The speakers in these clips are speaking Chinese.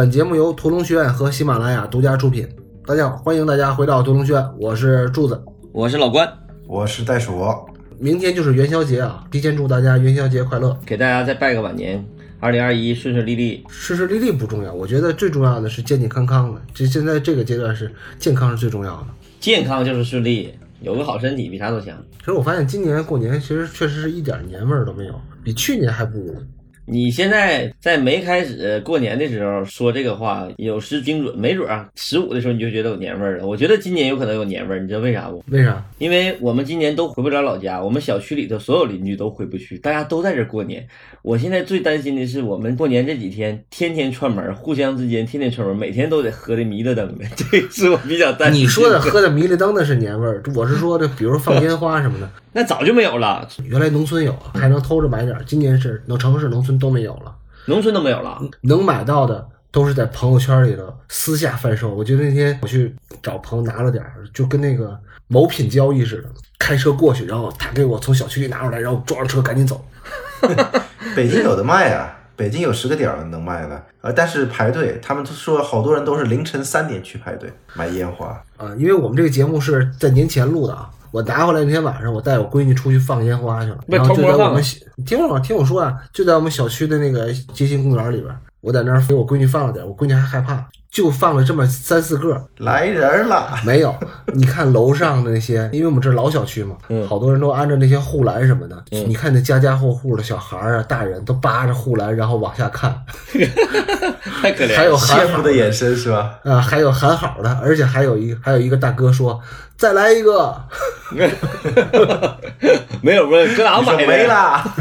本节目由屠龙学院和喜马拉雅独家出品。大家好，欢迎大家回到屠龙学院，我是柱子。我是老关，我是袋鼠，明天就是元宵节啊，提前祝大家元宵节快乐，给大家再拜个晚年，二零二一顺顺利利。顺顺利利不重要，我觉得最重要的是健健康康的。这现在这个阶段是健康是最重要的。健康就是顺利，有个好身体比啥都强。其实我发现今年过年其实确实是一点年味儿都没有，比去年还不如。你现在在没开始过年的时候说这个话，有失精准，没准啊，十五的时候你就觉得有年味儿了。我觉得今年有可能有年味儿，你知道为啥不？为啥？因为我们今年都回不了老家，我们小区里头所有邻居都回不去，大家都在这过年。我现在最担心的是，我们过年这几天天天串门，互相之间天天串门，每天都得喝的迷了灯的，这是我比较担心。你说的喝的迷了灯的是年味儿，我是说的，比如放烟花什么的，那早就没有了，原来农村有，还能偷着买点儿，今年是农城市农村都没有了。农村都没有了，能买到的都是在朋友圈里头私下贩售。我记得那天我去找朋友拿了点儿，就跟那个某品交易似的，开车过去，然后他给我从小区里拿出来，然后装上车赶紧走。北京有的卖啊，北京有十个点儿能卖的，呃，但是排队，他们都说好多人都是凌晨三点去排队买烟花。啊，因为我们这个节目是在年前录的啊，我拿回来那天晚上，我带我闺女出去放烟花去了，被然后就在我们听我听我说啊，就在我们小区的那个街心公园里边，我在那儿给我闺女放了点，我闺女还害怕，就放了这么三四个，来人了，没有，你看楼上的那些，因为我们这老小区嘛，嗯好多人都安着那些护栏什么的。嗯你看那家家户户的小孩儿啊、大人都扒着护栏，然后往下看，太可怜。还有 喊好羡慕的眼神是吧？啊，还有喊好的，而且还有一还有一个大哥说再来一个，没有问搁哪你说买的？没啦，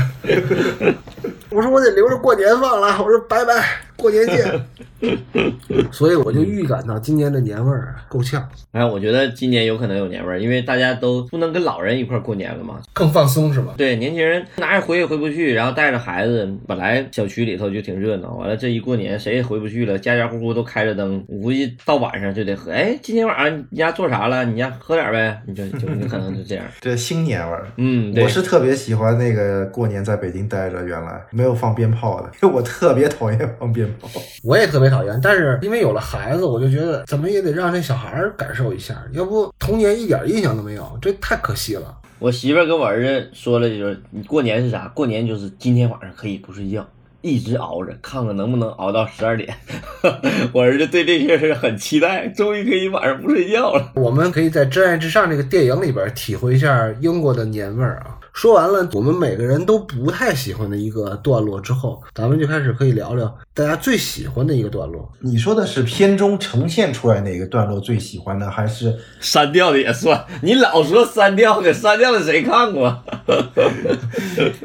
我说我得留着过年放了，我说拜拜，过年见。所以我就预感到今年的年味儿够呛，哎，我觉得今年有可能有年味儿，因为大家都不能跟老人一块儿过年了嘛。更放松是吧？对，年轻人哪也回也回不去，然后带着孩子，本来小区里头就挺热闹，完了这一过年谁也回不去了，家家户户都开着灯，我估计到晚上就得喝。哎，今天晚上你家做啥了？你家喝点呗，你就就你可能就这样。这新年味儿。嗯，我，是特别喜欢那个过年在北京待着，原来没有放鞭炮的，因 为我特别讨厌放鞭炮。我也特别讨厌，但是因为有了孩子，我就觉得怎么也得让这小孩儿感受一下，要不童年一点印象都没有，这太可惜了。我媳妇儿跟我儿子说了，就是你过年是啥？过年就是今天晚上可以不睡觉，一直熬着，看看能不能熬到十二点。我儿子对这些事很期待，终于可以晚上不睡觉了。我们可以在《真爱至上》这个电影里边体会一下英国的年味儿啊。说完了，我们每个人都不太喜欢的一个段落之后，咱们就开始可以聊聊大家最喜欢的一个段落。你说的是片中呈现出来哪个段落最喜欢的，还是删掉的也算，你老说删掉的，删掉的谁看过？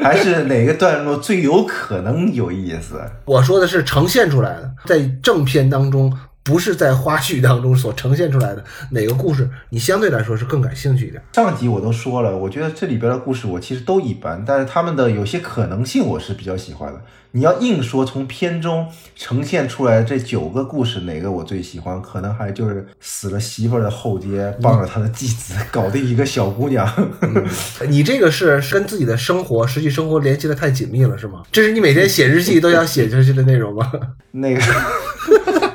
还是哪个段落最有可能有意思？我说的是呈现出来的，在正片当中，不是在花絮当中所呈现出来的哪个故事，你相对来说是更感兴趣一点。上集我都说了，我觉得这里边的故事我其实都一般，但是他们的有些可能性我是比较喜欢的。你要硬说从片中呈现出来这九个故事哪个我最喜欢，可能还就是死了媳妇儿的后街帮着他的继子搞定一个小姑娘。你这个是跟自己的生活、实际生活联系的太紧密了，是吗？这是你每天写日记都要写下去的内容吗？那个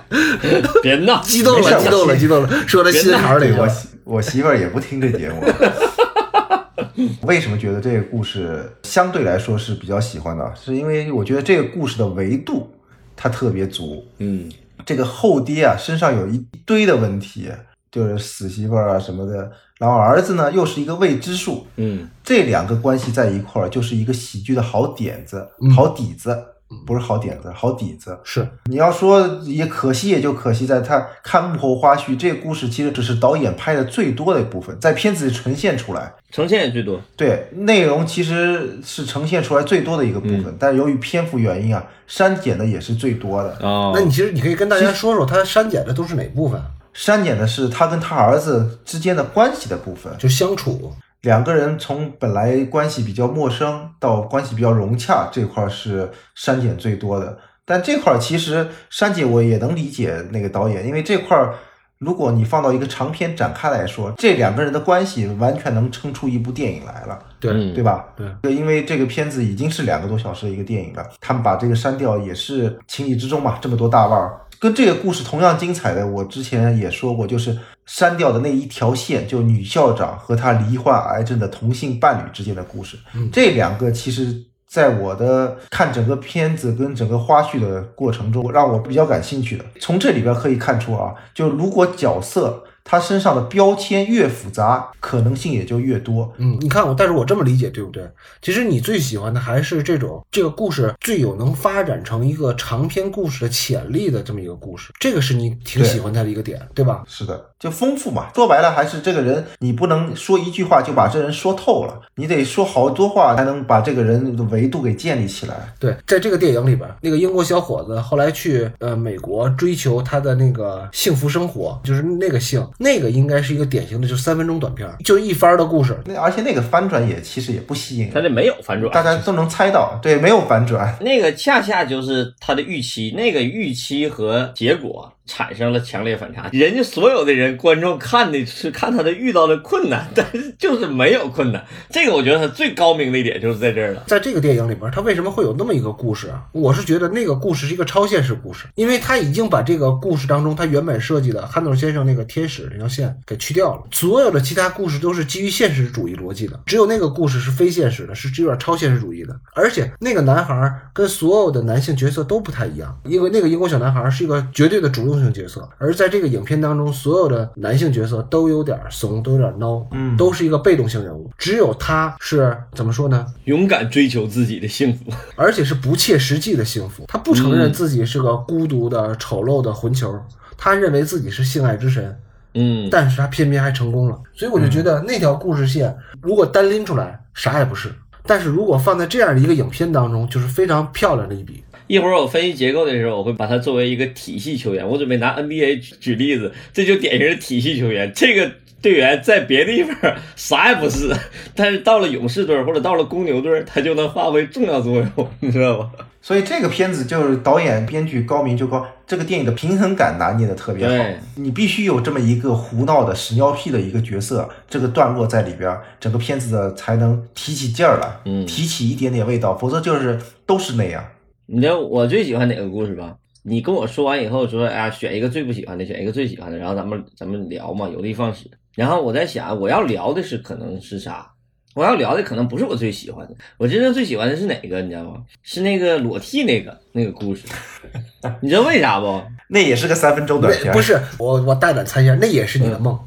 别闹，激动了，激动了，激动了，说到心坎儿里对我我媳妇儿也不听这节目。为什么觉得这个故事相对来说是比较喜欢的？是因为我觉得这个故事的维度它特别足。嗯，这个后爹啊身上有一堆的问题，就是死媳妇儿啊什么的，然后儿子呢又是一个未知数，嗯，这两个关系在一块儿就是一个喜剧的好点子、好底子，不是好点子，好底子。是你要说也可惜，也就可惜在他看幕后花絮，这个故事其实只是导演拍的最多的一部分，在片子里呈现出来。呈现也最多。对，内容其实是呈现出来最多的一个部分，但是由于篇幅原因啊，删减的也是最多的。哦那你其实你可以跟大家说说，他删减的都是哪部分？删减的是他跟他儿子之间的关系的部分，就相处。两个人从本来关系比较陌生到关系比较融洽，这块儿是删减最多的。但这块儿其实删减我也能理解那个导演，因为这块儿如果你放到一个长篇展开来说，这两个人的关系完全能撑出一部电影来了，对。嗯。对吧？对，对，因为这个片子已经是两个多小时的一个电影了，他们把这个删掉也是情理之中嘛，这么多大腕儿跟这个故事同样精彩的，我之前也说过，就是删掉的那一条线，就女校长和她罹患癌症的同性伴侣之间的故事。这两个其实。在我的看整个片子跟整个花絮的过程中，让我比较感兴趣的，从这里边可以看出啊，就如果角色。他身上的标签越复杂，可能性也就越多。嗯，你看我，但是我这么理解，对不对？其实你最喜欢的还是这种这个故事最有能发展成一个长篇故事的潜力的这么一个故事，这个是你挺喜欢他的一个点，对吧？是的，就丰富嘛。说白了，还是这个人，你不能说一句话就把这人说透了，你得说好多话才能把这个人的维度给建立起来。对，在这个电影里边，那个英国小伙子后来去呃美国追求他的那个幸福生活，就是那个幸。那个应该是一个典型的，就三分钟短片，就一番的故事。那而且那个翻转也其实也不吸引，他这没有翻转，大家都能猜到。对，没有反转。那个恰恰就是他的预期，那个预期和结果。产生了强烈反差，人家所有的人观众看的是看他的遇到的困难，但是就是没有困难。这个我觉得他最高明的一点就是在这儿了。在这个电影里边，他为什么会有那么一个故事啊？我是觉得那个故事是一个超现实故事，因为他已经把这个故事当中他原本设计的憨豆先生那个天使那条线给去掉了，所有的其他故事都是基于现实主义逻辑的，只有那个故事是非现实的，是有点超现实主义的。而且那个男孩跟所有的男性角色都不太一样，因为那个英国小男孩是一个绝对的主动。性角色，而在这个影片当中，所有的男性角色都有点怂，都有点孬，嗯，都是一个被动性人物。只有他是怎么说呢？勇敢追求自己的幸福，而且是不切实际的幸福。他不承认自己是个孤独的、丑陋的混球，他认为自己是性爱之神，嗯，但是他偏偏还成功了。所以我就觉得那条故事线如果单拎出来啥也不是，但是如果放在这样的一个影片当中，就是非常漂亮的一笔。一会儿我分析结构的时候，我会把它作为一个体系球员。我准备拿 NBA 举例子，这就典型的体系球员。这个队员在别的地方啥也不是，但是到了勇士队或者到了公牛队，他就能发挥重要作用，你知道吧？所以这个片子就是导演、编剧高明就高，这个电影的平衡感拿捏的特别好。你必须有这么一个胡闹的屎尿屁的一个角色，这个段落在里边，整个片子的才能提起劲儿来，嗯，提起一点点味道，否则就是都是那样。你知道我最喜欢哪个故事吧？你跟我说完以后说，哎呀，选一个最不喜欢的，选一个最喜欢的，然后咱们咱们聊嘛，有的放矢。然后我在想，我要聊的是可能是啥？我要聊的可能不是我最喜欢的，我真正最喜欢的是哪个？你知道吗？是那个裸替那个那个故事。你知道为啥不？那也是个三分钟短片。不是我，我大胆猜一下，那也是你的梦，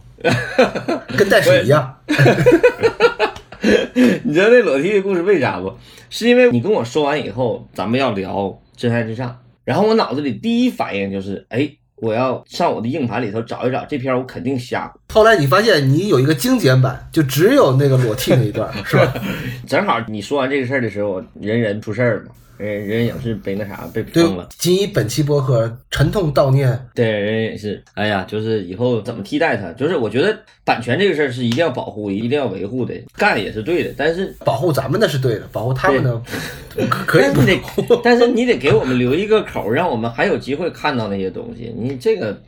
跟袋鼠一样。你知道那裸替的故事为啥不？是因为你跟我说完以后，咱们要聊《真爱至上》，然后我脑子里第一反应就是，哎，我要上我的硬盘里头找一找这篇，我肯定瞎过。后来你发现你有一个精简版，就只有那个裸替那一段，是吧？正好你说完这个事儿的时候，人人出事儿了嘛。人人也是被那啥被封了。仅以本期播客沉痛悼念。对，人也是，哎呀，就是以后怎么替代它？就是我觉得版权这个事儿是一定要保护，一定要维护的，干也是对的。但是保护咱们的是对的，保护他们的可以 不得。但是你得给我们留一个口，让我们还有机会看到那些东西。你这个。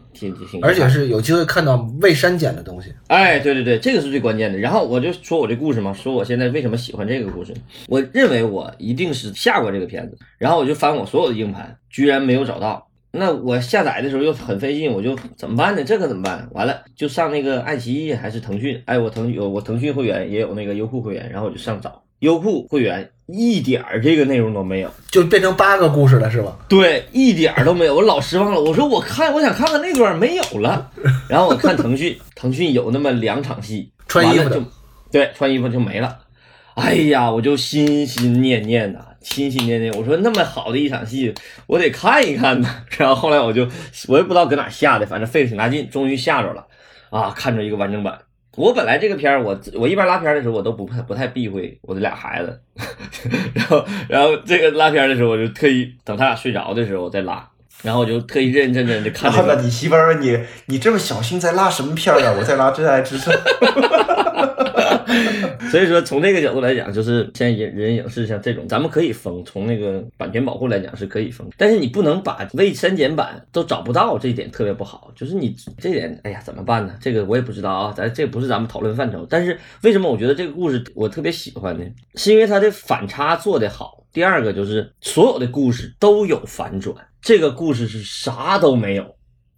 而且是有机会看到未删减的东西。哎，对对对，这个是最关键的。然后我就说我这故事嘛，说我现在为什么喜欢这个故事。我认为我一定是下过这个片子，然后我就翻我所有的硬盘，居然没有找到。那我下载的时候又很费劲，我就怎么办呢？这可怎么办？完了就上那个爱奇艺还是腾讯？哎，我腾有我腾讯会员也有那个优酷会员，然后我就上找优酷会员。一点儿这个内容都没有，就变成八个故事了，是吧？对，一点儿都没有，我老失望了。我说我看，我想看看那段没有了。然后我看腾讯，腾讯有那么两场戏，穿衣服就，对，穿衣服就没了。哎呀，我就心心念念的，心心念念。我说那么好的一场戏，我得看一看呢。然后后来我就，我也不知道搁哪下的，反正费了挺大劲，终于下着了。啊，看着一个完整版。我本来这个片儿，我我一般拉片儿的时候，我都不不太避讳我的俩孩子，然后然后这个拉片儿的时候，我就特意等他俩睡着的时候我再拉，然后我就特意认认真真的看。然后你媳妇儿你，你这么小心在拉什么片儿啊？我在拉《真爱至上》。所以说，从这个角度来讲，就是像人人影视像这种，咱们可以封。从那个版权保护来讲是可以封，但是你不能把未删减版都找不到，这一点特别不好。就是你这点，哎呀，怎么办呢？这个我也不知道啊，咱这不是咱们讨论范畴。但是为什么我觉得这个故事我特别喜欢呢？是因为它的反差做得好。第二个就是所有的故事都有反转，这个故事是啥都没有，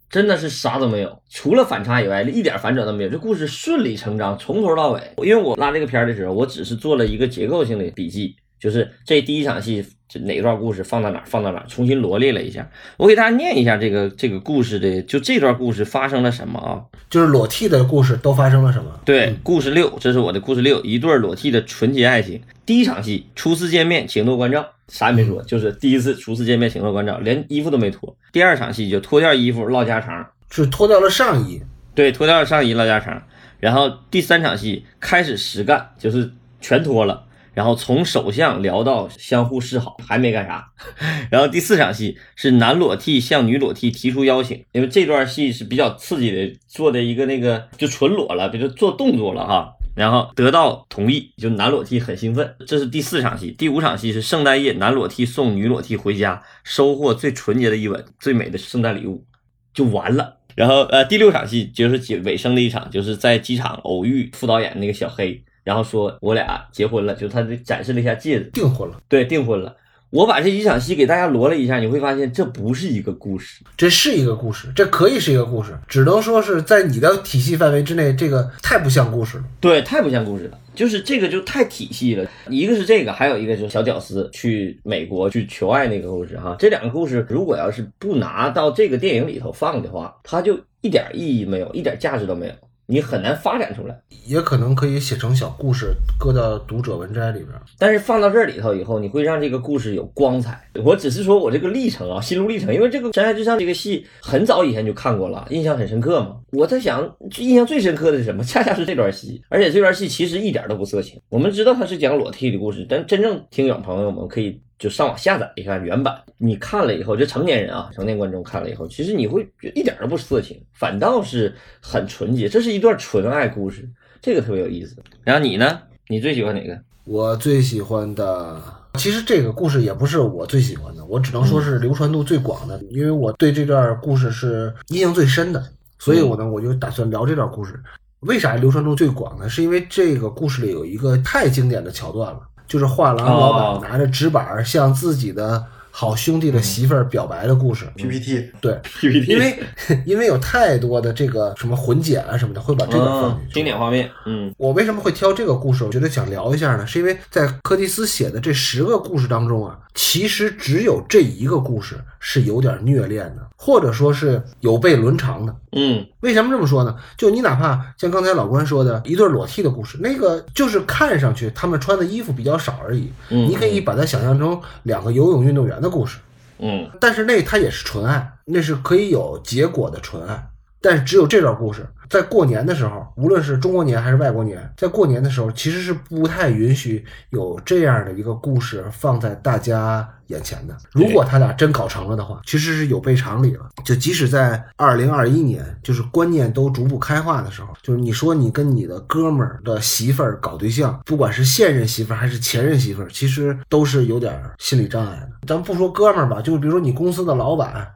真的是啥都没有，除了反差以外，一点反转都没有。这故事顺理成章，从头到尾。因为我拉这个片儿的时候，我只是做了一个结构性的笔记，就是这第一场戏这哪段故事放到哪儿，放到哪儿，重新罗列了一下。我给大家念一下这个这个故事的，就这段故事发生了什么啊？就是裸替的故事都发生了什么？对，故事六，这是我的故事六，一对裸替的纯洁爱情。第一场戏，初次见面，请多关照，啥也没说，就是第一次初次见面，请多关照，连衣服都没脱。第二场戏就脱掉衣服唠家常，是脱掉了上衣，对，脱掉了上衣唠家常。然后第三场戏开始实干，就是全脱了，然后从首相聊到相互示好，还没干啥。然后第四场戏是男裸替向女裸替提出邀请，因为这段戏是比较刺激的，做的一个那个就纯裸了，比如做动作了哈。然后得到同意，就男裸替很兴奋。这是第四场戏，第五场戏是圣诞夜，男裸替送女裸替回家，收获最纯洁的一吻，最美的圣诞礼物，就完了。然后呃，第六场戏就是结尾声的一场，就是在机场偶遇副导演那个小黑，然后说我俩结婚了，就他展示了一下戒指，订婚了，对，订婚了。我把这几场戏给大家罗了一下，你会发现这不是一个故事，这是一个故事，这可以是一个故事，只能说是在你的体系范围之内，这个太不像故事了。对，太不像故事了，就是这个就太体系了。一个是这个，还有一个就是小屌丝去美国去求爱那个故事哈。这两个故事如果要是不拿到这个电影里头放的话，它就一点意义没有，一点价值都没有。你很难发展出来，也可能可以写成小故事，搁到读者文摘里边。但是放到这里头以后，你会让这个故事有光彩。我只是说我这个历程啊，心路历程，因为这个《山海之上》这个戏很早以前就看过了，印象很深刻嘛。我在想，印象最深刻的是什么？恰恰是这段戏，而且这段戏其实一点都不色情。我们知道它是讲裸体的故事，但真正听友朋友们可以。就上网下载一下原版，你看了以后，就成年人啊，成年观众看了以后，其实你会一点都不色情，反倒是很纯洁。这是一段纯爱故事，这个特别有意思。然后你呢？你最喜欢哪个？我最喜欢的，其实这个故事也不是我最喜欢的，我只能说是流传度最广的，因为我对这段故事是印象最深的，所以我呢，我就打算聊这段故事。为啥流传度最广呢？是因为这个故事里有一个太经典的桥段了。就是画廊老板拿着纸板向自己的好兄弟的媳妇儿表白的故事。PPT 对 PPT，因为因为有太多的这个什么混剪啊什么的，会把这个放进去。经典画面，嗯，我为什么会挑这个故事？我觉得想聊一下呢，是因为在柯蒂斯写的这十个故事当中啊，其实只有这一个故事是有点虐恋的，或者说是有悖伦常的。嗯，为什么这么说呢？就你哪怕像刚才老关说的一对裸替的故事，那个就是看上去他们穿的衣服比较少而已。嗯，你可以把它想象成两个游泳运动员的故事。嗯，但是那它也是纯爱，那是可以有结果的纯爱。但是只有这段故事，在过年的时候，无论是中国年还是外国年，在过年的时候，其实是不太允许有这样的一个故事放在大家眼前的。如果他俩真搞成了的话，其实是有悖常理了。就即使在二零二一年，就是观念都逐步开化的时候，就是你说你跟你的哥们儿的媳妇儿搞对象，不管是现任媳妇儿还是前任媳妇儿，其实都是有点心理障碍的。咱不说哥们儿吧，就比如说你公司的老板。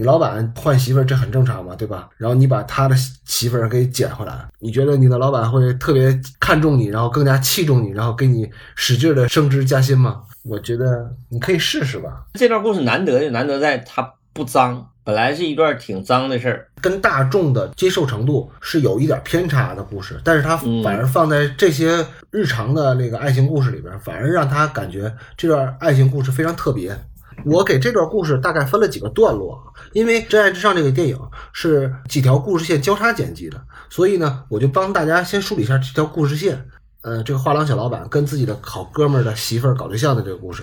你老板换媳妇儿，这很正常嘛，对吧？然后你把他的媳妇儿给捡回来，你觉得你的老板会特别看重你，然后更加器重你，然后给你使劲的升职加薪吗？我觉得你可以试试吧。这段故事难得就难得在它不脏，本来是一段挺脏的事儿，跟大众的接受程度是有一点偏差的故事，但是它反而放在这些日常的那个爱情故事里边，反而让他感觉这段爱情故事非常特别。我给这段故事大概分了几个段落啊，因为《真爱至上》这个电影是几条故事线交叉剪辑的，所以呢，我就帮大家先梳理一下这条故事线。呃，这个画廊小老板跟自己的好哥们儿的媳妇儿搞对象的这个故事，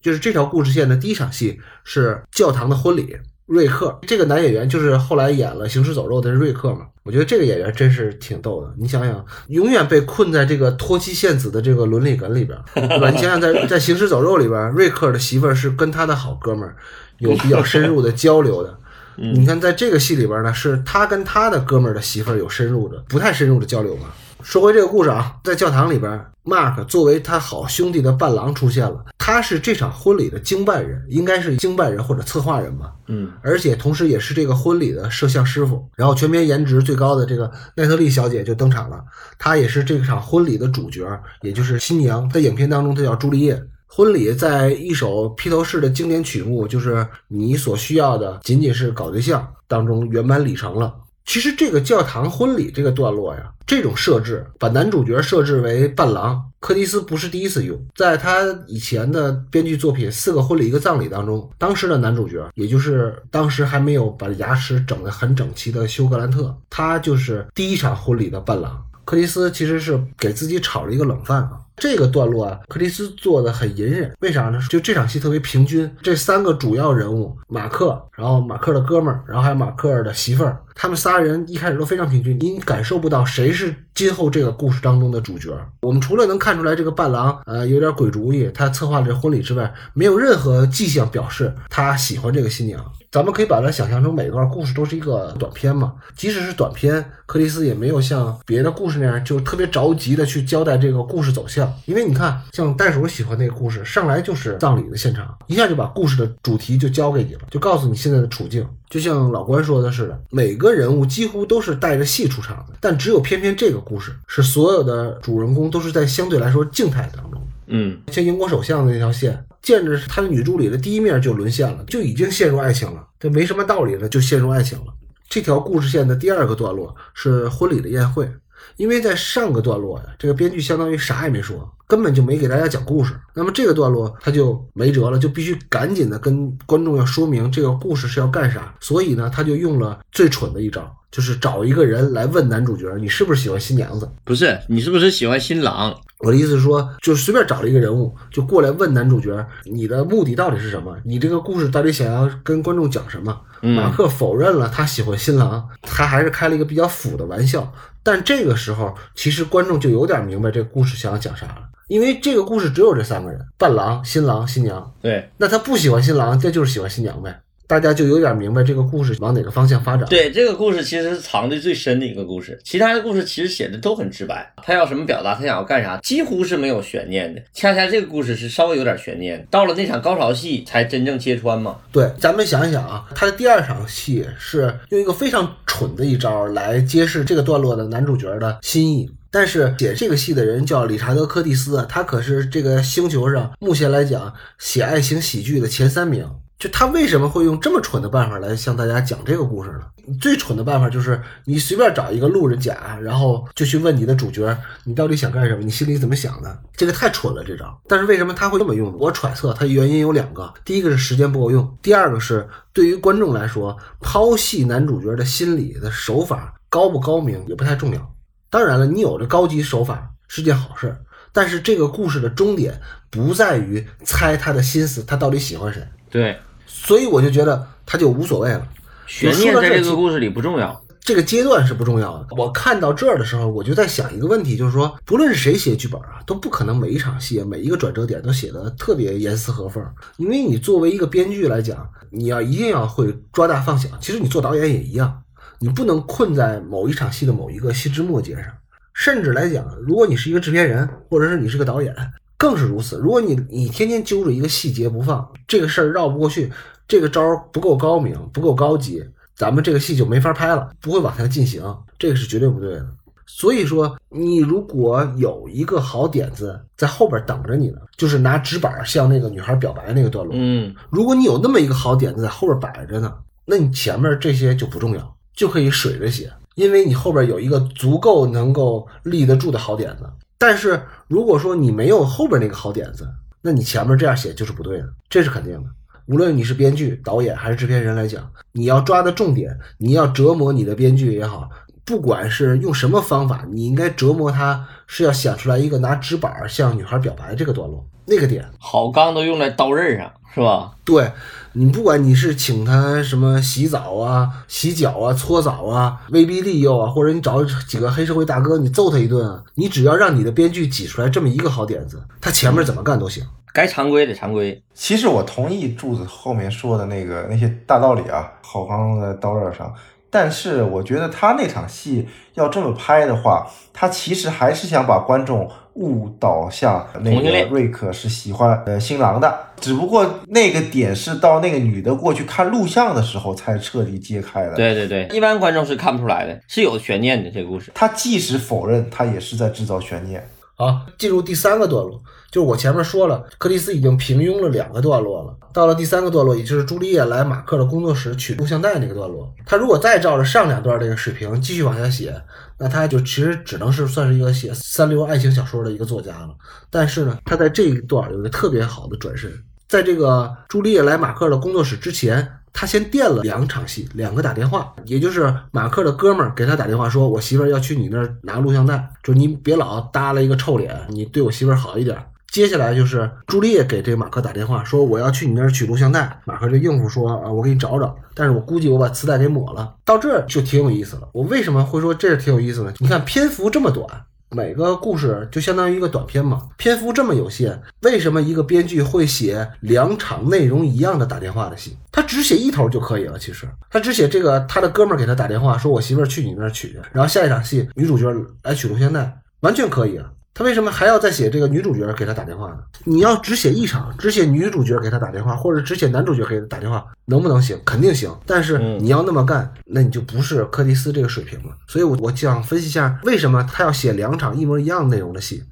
就是这条故事线的第一场戏是教堂的婚礼。瑞克这个男演员就是后来演了《行尸走肉》的瑞克嘛？我觉得这个演员真是挺逗的。你想想，永远被困在这个脱妻献子的这个伦理梗里边，对吧？你想想，在在《行尸走肉》里边，瑞克的媳妇儿是跟他的好哥们儿有比较深入的交流的。你看，在这个戏里边呢，是他跟他的哥们儿的媳妇儿有深入的、不太深入的交流嘛？说回这个故事啊，在教堂里边，Mark 作为他好兄弟的伴郎出现了。他是这场婚礼的经办人，应该是经办人或者策划人吧。嗯，而且同时也是这个婚礼的摄像师傅。然后全片颜值最高的这个奈特利小姐就登场了，她也是这场婚礼的主角，也就是新娘。在影片当中，她叫朱丽叶。婚礼在一首披头士的经典曲目，就是你所需要的仅仅是搞对象当中圆满礼成了。其实这个教堂婚礼这个段落呀，这种设置把男主角设置为伴郎，柯蒂斯不是第一次用，在他以前的编剧作品《四个婚礼一个葬礼》当中，当时的男主角，也就是当时还没有把牙齿整得很整齐的休格兰特，他就是第一场婚礼的伴郎。柯蒂斯其实是给自己炒了一个冷饭啊。这个段落啊，克里斯做的很隐忍，为啥呢？就这场戏特别平均，这三个主要人物马克，然后马克的哥们儿，然后还有马克的媳妇儿，他们仨人一开始都非常平均，你感受不到谁是今后这个故事当中的主角。我们除了能看出来这个伴郎呃有点鬼主意，他策划这婚礼之外，没有任何迹象表示他喜欢这个新娘。咱们可以把它想象成每段故事都是一个短片嘛，即使是短片，克里斯也没有像别的故事那样就特别着急的去交代这个故事走向。因为你看，像袋鼠喜欢那个故事，上来就是葬礼的现场，一下就把故事的主题就交给你了，就告诉你现在的处境。就像老关说的似的，每个人物几乎都是带着戏出场的，但只有偏偏这个故事是所有的主人公都是在相对来说静态当中。嗯，像英国首相的那条线，见着他的女助理的第一面就沦陷了，就已经陷入爱情了，这没什么道理了，就陷入爱情了。这条故事线的第二个段落是婚礼的宴会。因为在上个段落呀，这个编剧相当于啥也没说，根本就没给大家讲故事。那么这个段落他就没辙了，就必须赶紧的跟观众要说明这个故事是要干啥。所以呢，他就用了最蠢的一招，就是找一个人来问男主角：“你是不是喜欢新娘子？”不是，你是不是喜欢新郎？我的意思是说，就随便找了一个人物，就过来问男主角：“你的目的到底是什么？你这个故事到底想要跟观众讲什么？”马克否认了他喜欢新郎，他还是开了一个比较腐的玩笑。但这个时候，其实观众就有点明白这个故事想要讲啥了，因为这个故事只有这三个人：伴郎、新郎、新娘。对，那他不喜欢新郎，这就是喜欢新娘呗。大家就有点明白这个故事往哪个方向发展。对，这个故事其实是藏的最深的一个故事，其他的故事其实写的都很直白，他要什么表达，他想要干啥，几乎是没有悬念的。恰恰这个故事是稍微有点悬念，到了那场高潮戏才真正揭穿嘛。对，咱们想一想啊，他的第二场戏是用一个非常蠢的一招来揭示这个段落的男主角的心意。但是写这个戏的人叫理查德·柯蒂斯啊，他可是这个星球上目前来讲写爱情喜剧的前三名。就他为什么会用这么蠢的办法来向大家讲这个故事呢？最蠢的办法就是你随便找一个路人甲，然后就去问你的主角，你到底想干什么？你心里怎么想的？这个太蠢了，这招。但是为什么他会这么用？我揣测他原因有两个：第一个是时间不够用，第二个是对于观众来说，剖析男主角的心理的手法高不高明也不太重要。当然了，你有着高级手法是件好事，但是这个故事的终点不在于猜他的心思，他到底喜欢谁。对，所以我就觉得他就无所谓了，悬念在这个故事里不重要，这个阶段是不重要的。我看到这儿的时候，我就在想一个问题，就是说，不论是谁写剧本啊，都不可能每一场戏、每一个转折点都写的特别严丝合缝，因为你作为一个编剧来讲，你要一定要会抓大放小。其实你做导演也一样，你不能困在某一场戏的某一个细枝末节上，甚至来讲，如果你是一个制片人，或者是你是个导演。更是如此。如果你你天天揪着一个细节不放，这个事儿绕不过去，这个招不够高明，不够高级，咱们这个戏就没法拍了，不会往下进行，这个是绝对不对的。所以说，你如果有一个好点子在后边等着你呢，就是拿纸板向那个女孩表白那个段落。嗯，如果你有那么一个好点子在后边摆着呢，那你前面这些就不重要，就可以水着写，因为你后边有一个足够能够立得住的好点子。但是如果说你没有后边那个好点子，那你前面这样写就是不对的，这是肯定的。无论你是编剧、导演还是制片人来讲，你要抓的重点，你要折磨你的编剧也好，不管是用什么方法，你应该折磨他，是要想出来一个拿纸板向女孩表白这个段落，那个点。好钢都用在刀刃上，是吧？对。你不管你是请他什么洗澡啊、洗脚啊、搓澡啊、威逼利诱啊，或者你找几个黑社会大哥你揍他一顿啊，你只要让你的编剧挤出来这么一个好点子，他前面怎么干都行。该常规的常规。其实我同意柱子后面说的那个那些大道理啊，好钢在刀刃上。但是我觉得他那场戏要这么拍的话，他其实还是想把观众误导向那个瑞克是喜欢呃新郎的，只不过那个点是到那个女的过去看录像的时候才彻底揭开的。对对对，一般观众是看不出来的，是有悬念的。这个故事，他即使否认，他也是在制造悬念。好，进入第三个段落，就是我前面说了，克里斯已经平庸了两个段落了，到了第三个段落，也就是朱丽叶来马克的工作室取录像带那个段落，他如果再照着上两段这个水平继续往下写，那他就其实只能是算是一个写三流爱情小说的一个作家了。但是呢，他在这一段有一个特别好的转身，在这个朱丽叶来马克的工作室之前。他先垫了两场戏，两个打电话，也就是马克的哥们儿给他打电话说：“我媳妇儿要去你那儿拿录像带，就你别老耷拉一个臭脸，你对我媳妇儿好一点。”接下来就是朱丽叶给这马克打电话说：“我要去你那儿取录像带。”马克就应付说：“啊，我给你找找。”但是我估计我把磁带给抹了。到这儿就挺有意思了。我为什么会说这挺有意思呢？你看篇幅这么短。每个故事就相当于一个短片嘛，篇幅这么有限，为什么一个编剧会写两场内容一样的打电话的戏？他只写一头就可以了。其实他只写这个，他的哥们儿给他打电话说：“我媳妇儿去你那儿取。”然后下一场戏，女主角来取录像带，完全可以啊。他为什么还要再写这个女主角给他打电话呢？你要只写一场，只写女主角给他打电话，或者只写男主角给他打电话，能不能行？肯定行。但是你要那么干，那你就不是柯蒂斯这个水平了。所以，我我想分析一下，为什么他要写两场一模一样内容的戏。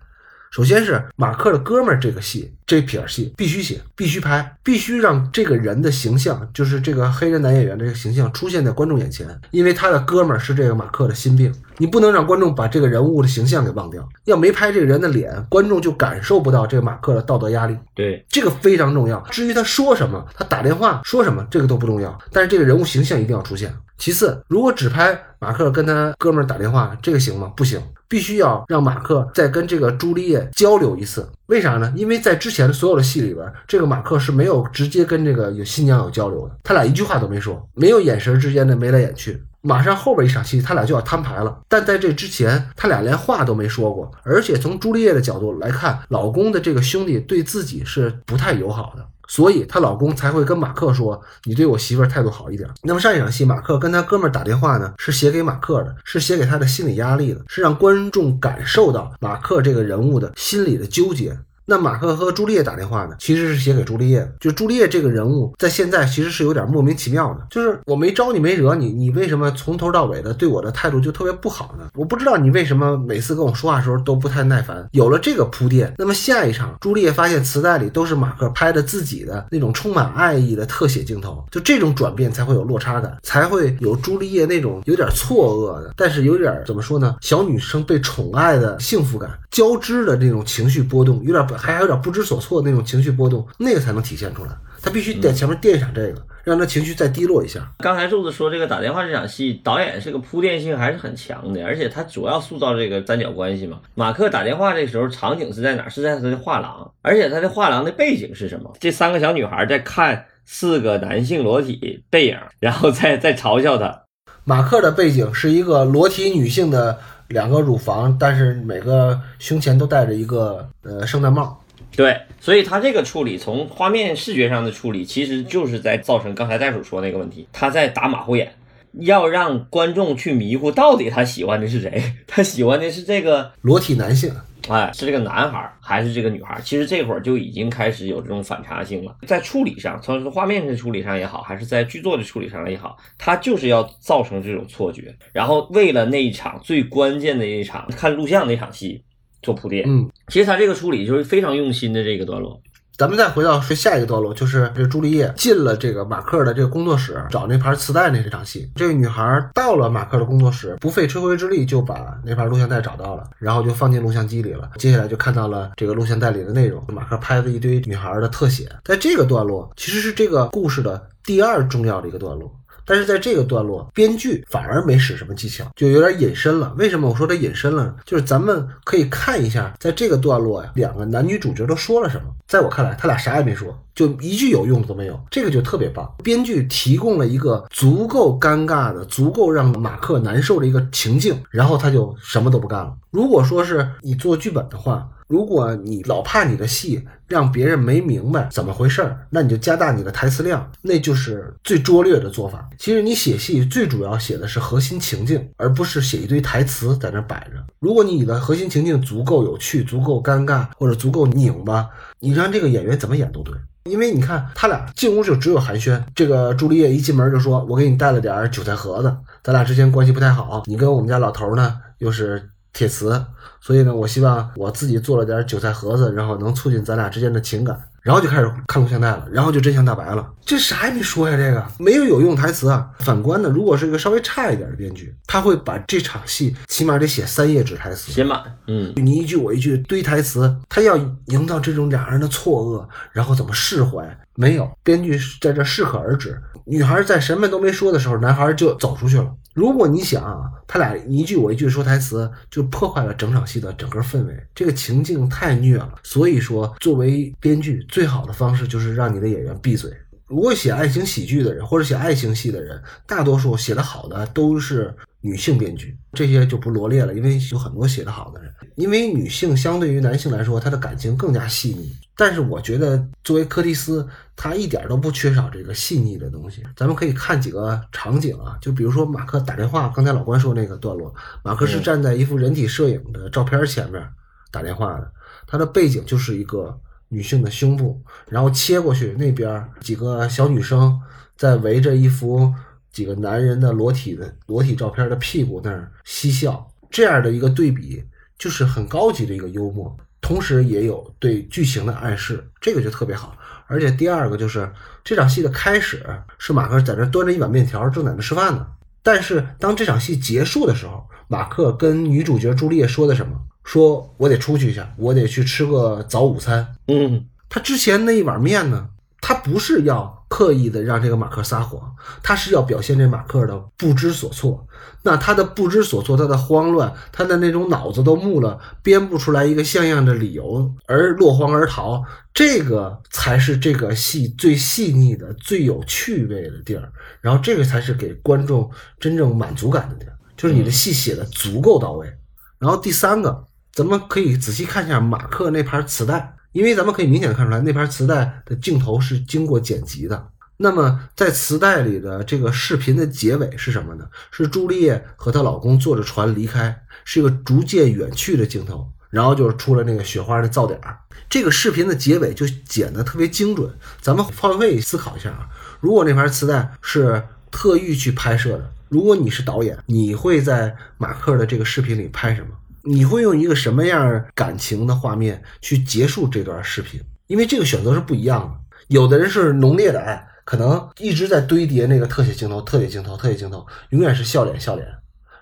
首先是马克的哥们儿这个戏，这撇戏必须写，必须拍，必须让这个人的形象，就是这个黑人男演员这个形象出现在观众眼前，因为他的哥们儿是这个马克的心病，你不能让观众把这个人物的形象给忘掉。要没拍这个人的脸，观众就感受不到这个马克的道德压力。对，这个非常重要。至于他说什么，他打电话说什么，这个都不重要，但是这个人物形象一定要出现。其次，如果只拍马克跟他哥们儿打电话，这个行吗？不行。必须要让马克再跟这个朱丽叶交流一次，为啥呢？因为在之前的所有的戏里边，这个马克是没有直接跟这个有新娘有交流的，他俩一句话都没说，没有眼神之间的眉来眼去。马上后边一场戏，他俩就要摊牌了，但在这之前，他俩连话都没说过。而且从朱丽叶的角度来看，老公的这个兄弟对自己是不太友好的。所以她老公才会跟马克说：“你对我媳妇态度好一点。”那么上一场戏，马克跟他哥们打电话呢，是写给马克的，是写给他的心理压力的，是让观众感受到马克这个人物的心理的纠结。那马克和朱丽叶打电话呢，其实是写给朱丽叶的。就朱丽叶这个人物，在现在其实是有点莫名其妙的。就是我没招你，没惹你，你为什么从头到尾的对我的态度就特别不好呢？我不知道你为什么每次跟我说话的时候都不太耐烦。有了这个铺垫，那么下一场，朱丽叶发现磁带里都是马克拍的自己的那种充满爱意的特写镜头，就这种转变才会有落差感，才会有朱丽叶那种有点错愕的，但是有点怎么说呢？小女生被宠爱的幸福感交织的那种情绪波动，有点。还有点不知所措的那种情绪波动，那个才能体现出来。他必须在前面垫上这个，让他情绪再低落一下。刚才柱子说这个打电话这场戏，导演是个铺垫性还是很强的，而且他主要塑造这个三角关系嘛。马克打电话这时候场景是在哪？是在他的画廊，而且他的画廊的背景是什么？这三个小女孩在看四个男性裸体背影，然后再再嘲笑他。马克的背景是一个裸体女性的。两个乳房，但是每个胸前都戴着一个呃圣诞帽。对，所以他这个处理，从画面视觉上的处理，其实就是在造成刚才袋鼠说那个问题，他在打马虎眼，要让观众去迷糊，到底他喜欢的是谁？他喜欢的是这个裸体男性。哎，是这个男孩还是这个女孩？其实这会儿就已经开始有这种反差性了。在处理上，从画面的处理上也好，还是在剧作的处理上也好，他就是要造成这种错觉，然后为了那一场最关键的一场看录像那场戏做铺垫。嗯，其实他这个处理就是非常用心的这个段落。咱们再回到说下一个段落，就是这朱丽叶进了这个马克的这个工作室找那盘磁带那场戏。这个女孩到了马克的工作室，不费吹灰之力就把那盘录像带找到了，然后就放进录像机里了。接下来就看到了这个录像带里的内容，马克拍了一堆女孩的特写。在这个段落，其实是这个故事的第二重要的一个段落。但是在这个段落，编剧反而没使什么技巧，就有点隐身了。为什么我说它隐身了？就是咱们可以看一下，在这个段落呀，两个男女主角都说了什么。在我看来，他俩啥也没说，就一句有用的都没有。这个就特别棒，编剧提供了一个足够尴尬的、足够让马克难受的一个情境，然后他就什么都不干了。如果说是你做剧本的话，如果你老怕你的戏让别人没明白怎么回事儿，那你就加大你的台词量，那就是最拙劣的做法。其实你写戏最主要写的是核心情境，而不是写一堆台词在那摆着。如果你的核心情境足够有趣、足够尴尬或者足够拧巴，你让这个演员怎么演都对。因为你看他俩进屋就只有寒暄，这个朱丽叶一进门就说：“我给你带了点韭菜盒子，咱俩之间关系不太好，你跟我们家老头呢又是。”铁瓷，所以呢，我希望我自己做了点韭菜盒子，然后能促进咱俩之间的情感。然后就开始看录像带了，然后就真相大白了。这啥也没说呀，这个没有有用台词啊。反观呢，如果是一个稍微差一点的编剧，他会把这场戏起码得写三页纸台词，写满，嗯，你一句我一句堆台词，他要营造这种两人的错愕，然后怎么释怀？没有，编剧在这适可而止。女孩在什么都没说的时候，男孩就走出去了。如果你想，他俩一句我一句说台词，就破坏了整场戏的整个氛围，这个情境太虐了。所以说，作为编剧，最好的方式就是让你的演员闭嘴。如果写爱情喜剧的人或者写爱情戏的人，大多数写的好的都是女性编剧，这些就不罗列了，因为有很多写的好的人。因为女性相对于男性来说，她的感情更加细腻。但是我觉得，作为柯蒂斯，他一点都不缺少这个细腻的东西。咱们可以看几个场景啊，就比如说马克打电话，刚才老关说那个段落，马克是站在一幅人体摄影的照片前面打电话的，他的背景就是一个女性的胸部，然后切过去那边几个小女生在围着一幅几个男人的裸体的裸体照片的屁股那儿嬉笑，这样的一个对比就是很高级的一个幽默。同时也有对剧情的暗示，这个就特别好。而且第二个就是这场戏的开始是马克在那端着一碗面条，正在那吃饭呢。但是当这场戏结束的时候，马克跟女主角朱丽叶说的什么？说我得出去一下，我得去吃个早午餐。嗯，他之前那一碗面呢？他不是要刻意的让这个马克撒谎，他是要表现这马克的不知所措。那他的不知所措，他的慌乱，他的那种脑子都木了，编不出来一个像样的理由而落荒而逃，这个才是这个戏最细腻的、最有趣味的地儿。然后这个才是给观众真正满足感的地儿，就是你的戏写的足够到位。然后第三个，咱们可以仔细看一下马克那盘磁带。因为咱们可以明显看出来，那盘磁带的镜头是经过剪辑的。那么在磁带里的这个视频的结尾是什么呢？是朱丽叶和她老公坐着船离开，是一个逐渐远去的镜头，然后就是出了那个雪花的噪点。这个视频的结尾就剪得特别精准。咱们换位思考一下啊，如果那盘磁带是特意去拍摄的，如果你是导演，你会在马克的这个视频里拍什么？你会用一个什么样感情的画面去结束这段视频？因为这个选择是不一样的。有的人是浓烈的爱，可能一直在堆叠那个特写镜头、特写镜头、特写镜头，永远是笑脸、笑脸。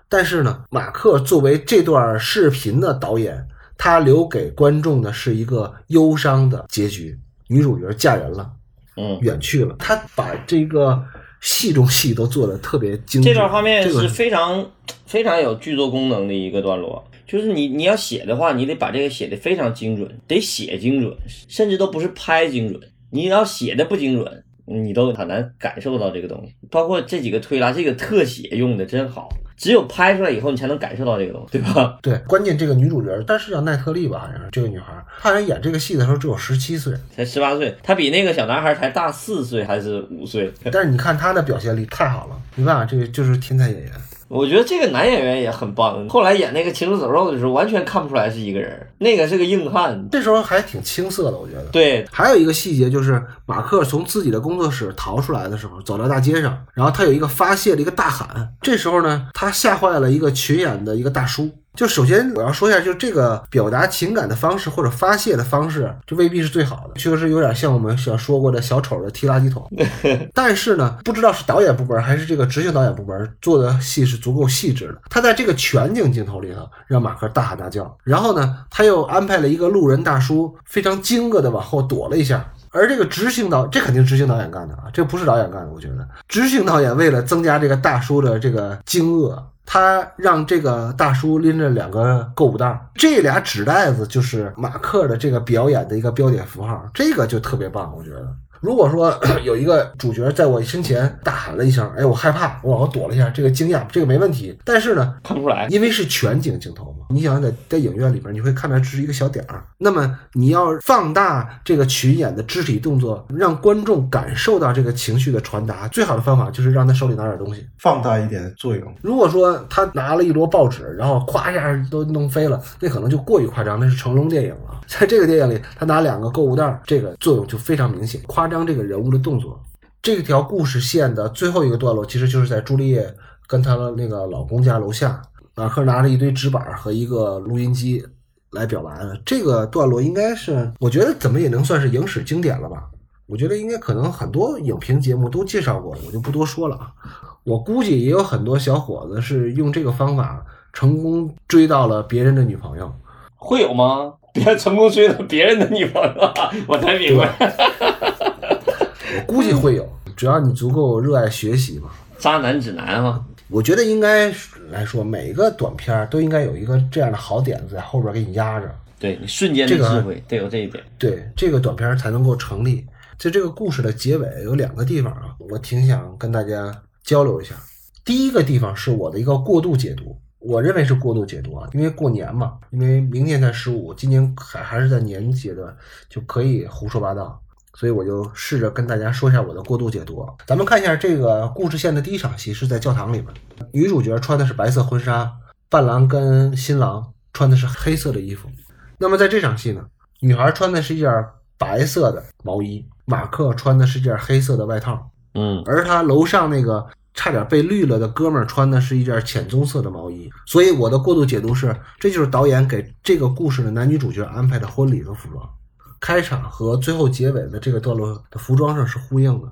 但是呢，马克作为这段视频的导演，他留给观众的是一个忧伤的结局：女主角嫁人了，嗯，远去了。他把这个戏中戏都做的特别精致。这段画面是非常非常有剧作功能的一个段落。就是你你要写的话，你得把这个写的非常精准，得写精准，甚至都不是拍精准。你要写的不精准，你都很难感受到这个东西。包括这几个推拉，这个特写用的真好，只有拍出来以后，你才能感受到这个东西，对吧？对，关键这个女主角，但是叫奈特利吧，好像是这个女孩，她演这个戏的时候只有十七岁，才十八岁，她比那个小男孩才大四岁还是五岁？但是你看她的表现力太好了，没办法，这个就是天才演员。我觉得这个男演员也很棒。后来演那个《情书走肉》的时候，完全看不出来是一个人，那个是个硬汉。这时候还挺青涩的，我觉得。对，还有一个细节就是，马克从自己的工作室逃出来的时候，走到大街上，然后他有一个发泄的一个大喊。这时候呢，他吓坏了一个群演的一个大叔。就首先我要说一下，就这个表达情感的方式或者发泄的方式，这未必是最好的，确实有点像我们想说过的小丑的踢垃圾桶。但是呢，不知道是导演部门还是这个执行导演部门做的戏是足够细致的。他在这个全景镜头里头让马克大喊大叫，然后呢，他又安排了一个路人大叔非常惊愕的往后躲了一下。而这个执行导，这肯定执行导演干的啊，这不是导演干的。我觉得执行导演为了增加这个大叔的这个惊愕，他让这个大叔拎着两个购物袋儿，这俩纸袋子就是马克的这个表演的一个标点符号，这个就特别棒，我觉得。如果说 有一个主角在我身前大喊了一声，哎，我害怕，我往后躲了一下，这个惊讶，这个没问题。但是呢，看不出来，因为是全景镜头嘛，你想在在影院里边，你会看到只是一个小点儿。那么你要放大这个群演的肢体动作，让观众感受到这个情绪的传达，最好的方法就是让他手里拿点东西，放大一点作用。如果说他拿了一摞报纸，然后咵一下都弄飞了，那可能就过于夸张，那是成龙电影了。在这个电影里，他拿两个购物袋儿，这个作用就非常明显，夸张这个人物的动作。这条故事线的最后一个段落，其实就是在朱丽叶跟她的那个老公家楼下，马克拿着一堆纸板和一个录音机来表白的。这个段落应该是，我觉得怎么也能算是影史经典了吧？我觉得应该可能很多影评节目都介绍过，我就不多说了啊。我估计也有很多小伙子是用这个方法成功追到了别人的女朋友。会有吗？别成功追到别人的女朋友，我才明白。我估计会有，只要你足够热爱学习嘛。渣男指南嘛，我觉得应该来说，每个短片儿都应该有一个这样的好点子在后边给你压着，对你瞬间的这个智慧得有这一点。对这个短片儿才能够成立。在这个故事的结尾有两个地方啊，我挺想跟大家交流一下。第一个地方是我的一个过度解读，我认为是过度解读啊，因为过年嘛，因为明年才十五，今年还还是在年阶段，就可以胡说八道，所以我就试着跟大家说一下我的过度解读啊。咱们看一下这个故事线的第一场戏是在教堂里面，女主角穿的是白色婚纱，伴郎跟新郎穿的是黑色的衣服。那么在这场戏呢，女孩穿的是一件白色的毛衣，马克穿的是件黑色的外套，嗯，而他楼上那个差点被绿了的哥们儿穿的是一件浅棕色的毛衣。所以我的过度解读是，这就是导演给这个故事的男女主角安排的婚礼的服装，开场和最后结尾的这个段落的服装上是呼应的。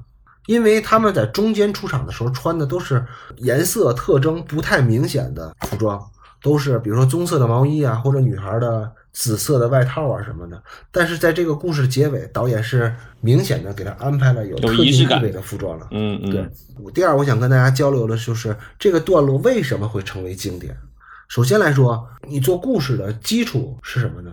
因为他们在中间出场的时候穿的都是颜色特征不太明显的服装，都是比如说棕色的毛衣啊，或者女孩的紫色的外套啊什么的。但是在这个故事结尾，导演是明显的给他安排了有特定意味的服装了。嗯嗯，对，我第二我想跟大家交流的就是这个段落为什么会成为经典。首先来说，你做故事的基础是什么呢？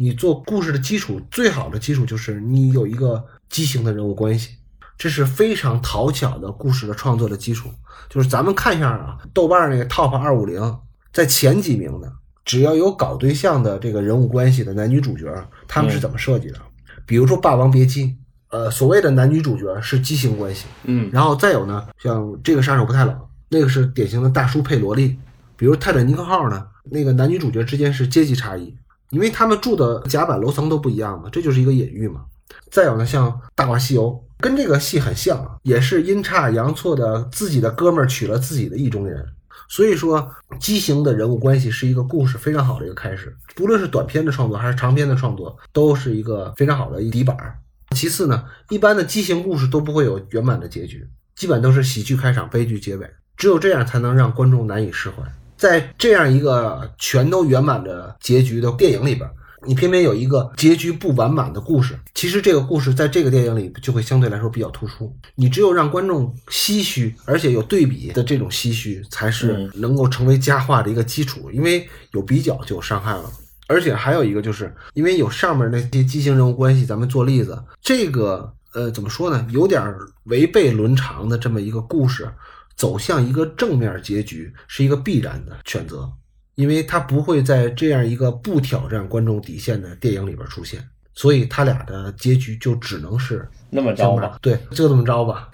你做故事的基础最好的基础就是你有一个畸形的人物关系，这是非常讨巧的故事的创作的基础。就是咱们看一下啊，豆瓣那个 Top 二五零在前几名的，只要有搞对象的这个人物关系的男女主角，他们是怎么设计的？比如说《霸王别姬》，呃，所谓的男女主角是畸形关系，嗯然后再有呢，像这个杀手不太冷，那个是典型的大叔配萝莉。比如泰坦尼克号呢，那个男女主角之间是阶级差异，因为他们住的甲板楼层都不一样嘛，这就是一个隐喻嘛。再有呢，像《大话西游》跟这个戏很像，也是阴差阳错的自己的哥们儿娶了自己的意中人。所以说，畸形的人物关系是一个故事非常好的一个开始，不论是短片的创作还是长篇的创作，都是一个非常好的底板。其次呢，一般的畸形故事都不会有圆满的结局，基本都是喜剧开场，悲剧结尾，只有这样才能让观众难以释怀。在这样一个全都圆满的结局的电影里边，你偏偏有一个结局不完满的故事，其实这个故事在这个电影里就会相对来说比较突出。你只有让观众唏嘘，而且有对比的这种唏嘘，才是能够成为佳话的一个基础。因为有比较就有伤害了。而且还有一个，就是因为有上面那些畸形人物关系，咱们做例子，这个呃怎么说呢，有点违背伦常的这么一个故事，走向一个正面结局是一个必然的选择，因为他不会在这样一个不挑战观众底线的电影里边出现，所以他俩的结局就只能是那么着相吧，对，就这么着吧。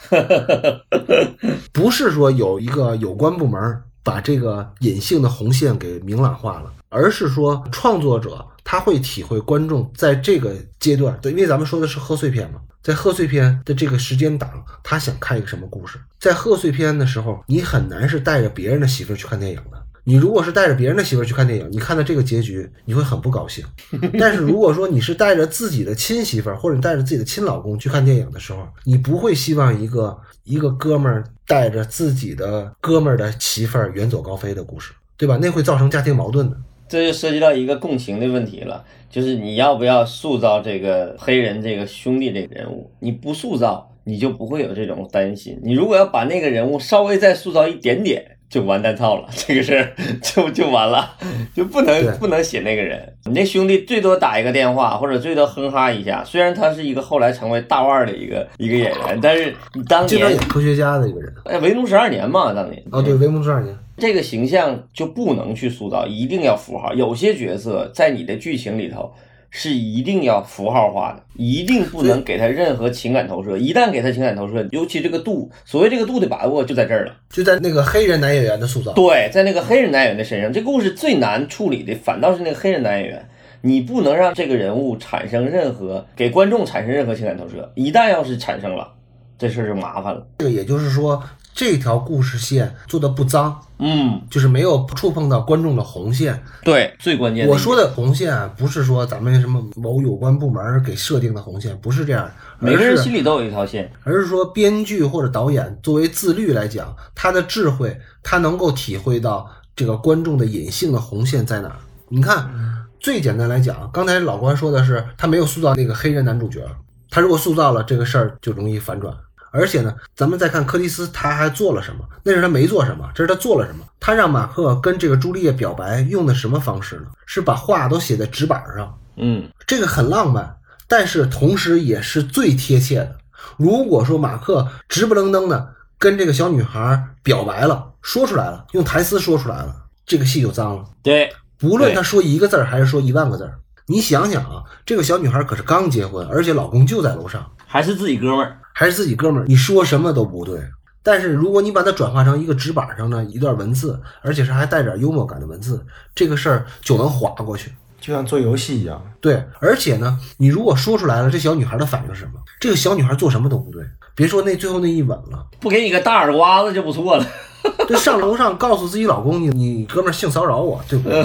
不是说有一个有关部门把这个隐性的红线给明朗化了，而是说创作者他会体会观众在这个阶段，对，因为咱们说的是贺岁片嘛，在贺岁片的这个时间档，他想看一个什么故事？在贺岁片的时候，你很难是带着别人的媳妇去看电影的。你如果是带着别人的媳妇去看电影，你看到这个结局，你会很不高兴。但是如果说你是带着自己的亲媳妇，或者你带着自己的亲老公去看电影的时候，你不会希望一个一个哥们儿带着自己的哥们儿的媳妇儿远走高飞的故事，对吧？那会造成家庭矛盾的。这就涉及到一个共情的问题了，就是你要不要塑造这个黑人这个兄弟这个人物？你不塑造，你就不会有这种担心。你如果要把那个人物稍微再塑造一点点，就完蛋套了，这个事儿就就完了，就不能不能写那个人。你那兄弟最多打一个电话，或者最多哼哈一下。虽然他是一个后来成为大腕儿的一个一个演员，但是你当年演科学家的一个人。哎，维奴十二年嘛，当年哦，对，维农十二年，这个形象就不能去塑造，一定要符号。有些角色在你的剧情里头是一定要符号化的，一定不能给他任何情感投射。一旦给他情感投射，尤其这个度，所谓这个度的把握就在这儿了。就在那个黑人男演员的塑造。对，在那个黑人男演员的身上，这故事最难处理的反倒是那个黑人男演员。你不能让这个人物产生任何给观众产生任何情感投射，一旦要是产生了，这事儿就麻烦了。这个也就是说，这条故事线做的不脏，嗯，就是没有触碰到观众的红线。对，最关键的我说的红线啊，不是说咱们什么某有关部门给设定的红线，不是这样，每个人心里都有一条线。而是说编剧或者导演作为自律来讲，他的智慧，他能够体会到这个观众的隐性的红线在哪儿。你看，最简单来讲，刚才老关说的是他没有塑造那个黑人男主角，他如果塑造了这个事儿，就容易反转。而且呢，咱们再看柯蒂斯他还做了什么？那是他没做什么，这是他做了什么？他让马克跟这个朱丽叶表白用的什么方式呢？是把话都写在纸板上，嗯，这个很浪漫，但是同时也是最贴切的。如果说马克直不愣登的跟这个小女孩表白了，说出来了，用台词说出来了，这个戏就脏了。对，不论他说一个字儿还是说一万个字儿，你想想啊，这个小女孩可是刚结婚，而且老公就在楼上，还是自己哥们儿。还是自己哥们儿，你说什么都不对。但是如果你把它转化成一个纸板上的一段文字，而且是还带点幽默感的文字，这个事儿就能划过去。就像做游戏一样。对，而且呢，你如果说出来了，这小女孩的反应是什么？这个小女孩做什么都不对，别说那最后那一吻了，不给你个大耳刮子就不错了。这上楼上告诉自己老公，你你哥们儿性骚扰我，对不对？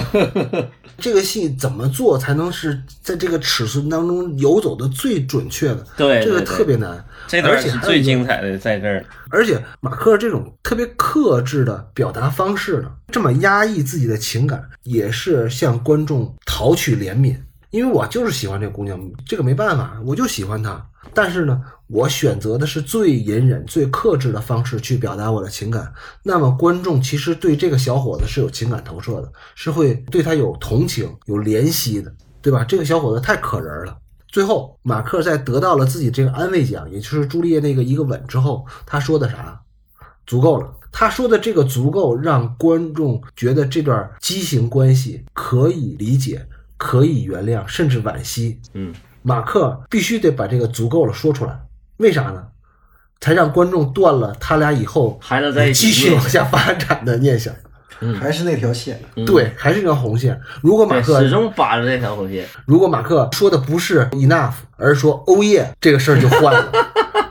这个戏怎么做才能是在这个尺寸当中游走的最准确的？对，这个特别难。这段而且是最精彩的，在这儿。而且马克这种特别克制的表达方式呢，这么压抑自己的情感，也是向观众讨取怜悯。因为我就是喜欢这姑娘，这个没办法，我就喜欢她。但是呢，我选择的是最隐忍、最克制的方式去表达我的情感。那么观众其实对这个小伙子是有情感投射的，是会对他有同情、有怜惜的，对吧？这个小伙子太可人了。最后，马克在得到了自己这个安慰奖，也就是朱丽叶那个一个吻之后，他说的啥？足够了。他说的这个足够，让观众觉得这段畸形关系可以理解、可以原谅，甚至惋惜。嗯，马克必须得把这个足够了说出来，为啥呢？才让观众断了他俩以后还能在一起继续往下发展的念想。嗯还是那条线，嗯对，还是那条红线。如果马，克始终把着那条红线。如果马克说的不是 enough，而是说 oh yeah，这个事儿就换了，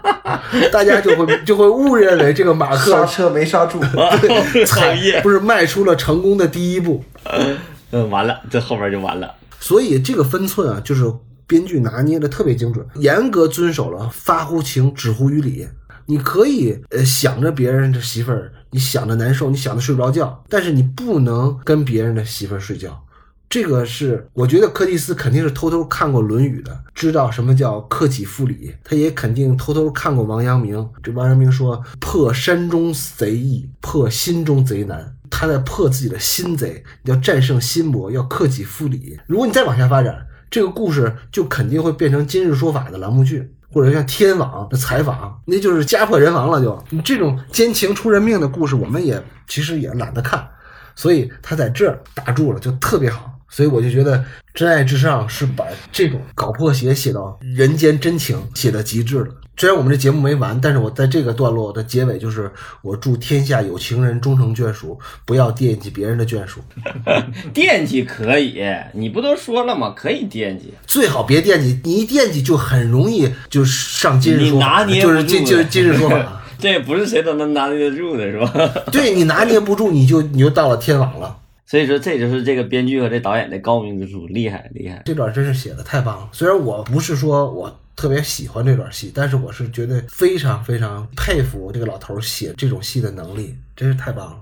大家就会就会误认为这个马克刹车没刹住。踩耶不是迈出了成功的第一步。嗯，完了，这后边就完了。所以这个分寸啊，就是编剧拿捏的特别精准，严格遵守了发乎情，止乎于理。你可以呃想着别人的媳妇儿，你想着难受，你想着睡不着觉，但是你不能跟别人的媳妇儿睡觉。这个是我觉得柯蒂斯肯定是偷偷看过《论语》的，知道什么叫克己复礼。他也肯定偷偷看过王阳明。这王阳明说：“破山中贼易，破心中贼难。”他在破自己的心贼，要战胜心魔，要克己复礼。如果你再往下发展，这个故事就肯定会变成今日说法的栏目剧，或者像天网的采访，那就是家破人亡了就。你这种奸情出人命的故事，我们也其实也懒得看，所以他在这儿打住了，就特别好。所以我就觉得《真爱至上》是把这种搞破鞋写到人间真情写到极致了。虽然我们这节目没完，但是我在这个段落的结尾就是我祝天下有情人终成眷属，不要惦记别人的眷属，惦记可以，你不都说了吗？可以惦记。最好别惦记，你一惦记就很容易就上今日说法，你拿捏就是今就是今日说法。这也不是谁都能拿捏得住的，是吧？对你拿捏不住，你就你就到了天网了。所以说，这就是这个编剧和这导演的高明之处，厉害厉害。这段真是写的太棒了。虽然我不是说我特别喜欢这段戏，但是我是觉得非常非常佩服这个老头写这种戏的能力，真是太棒了。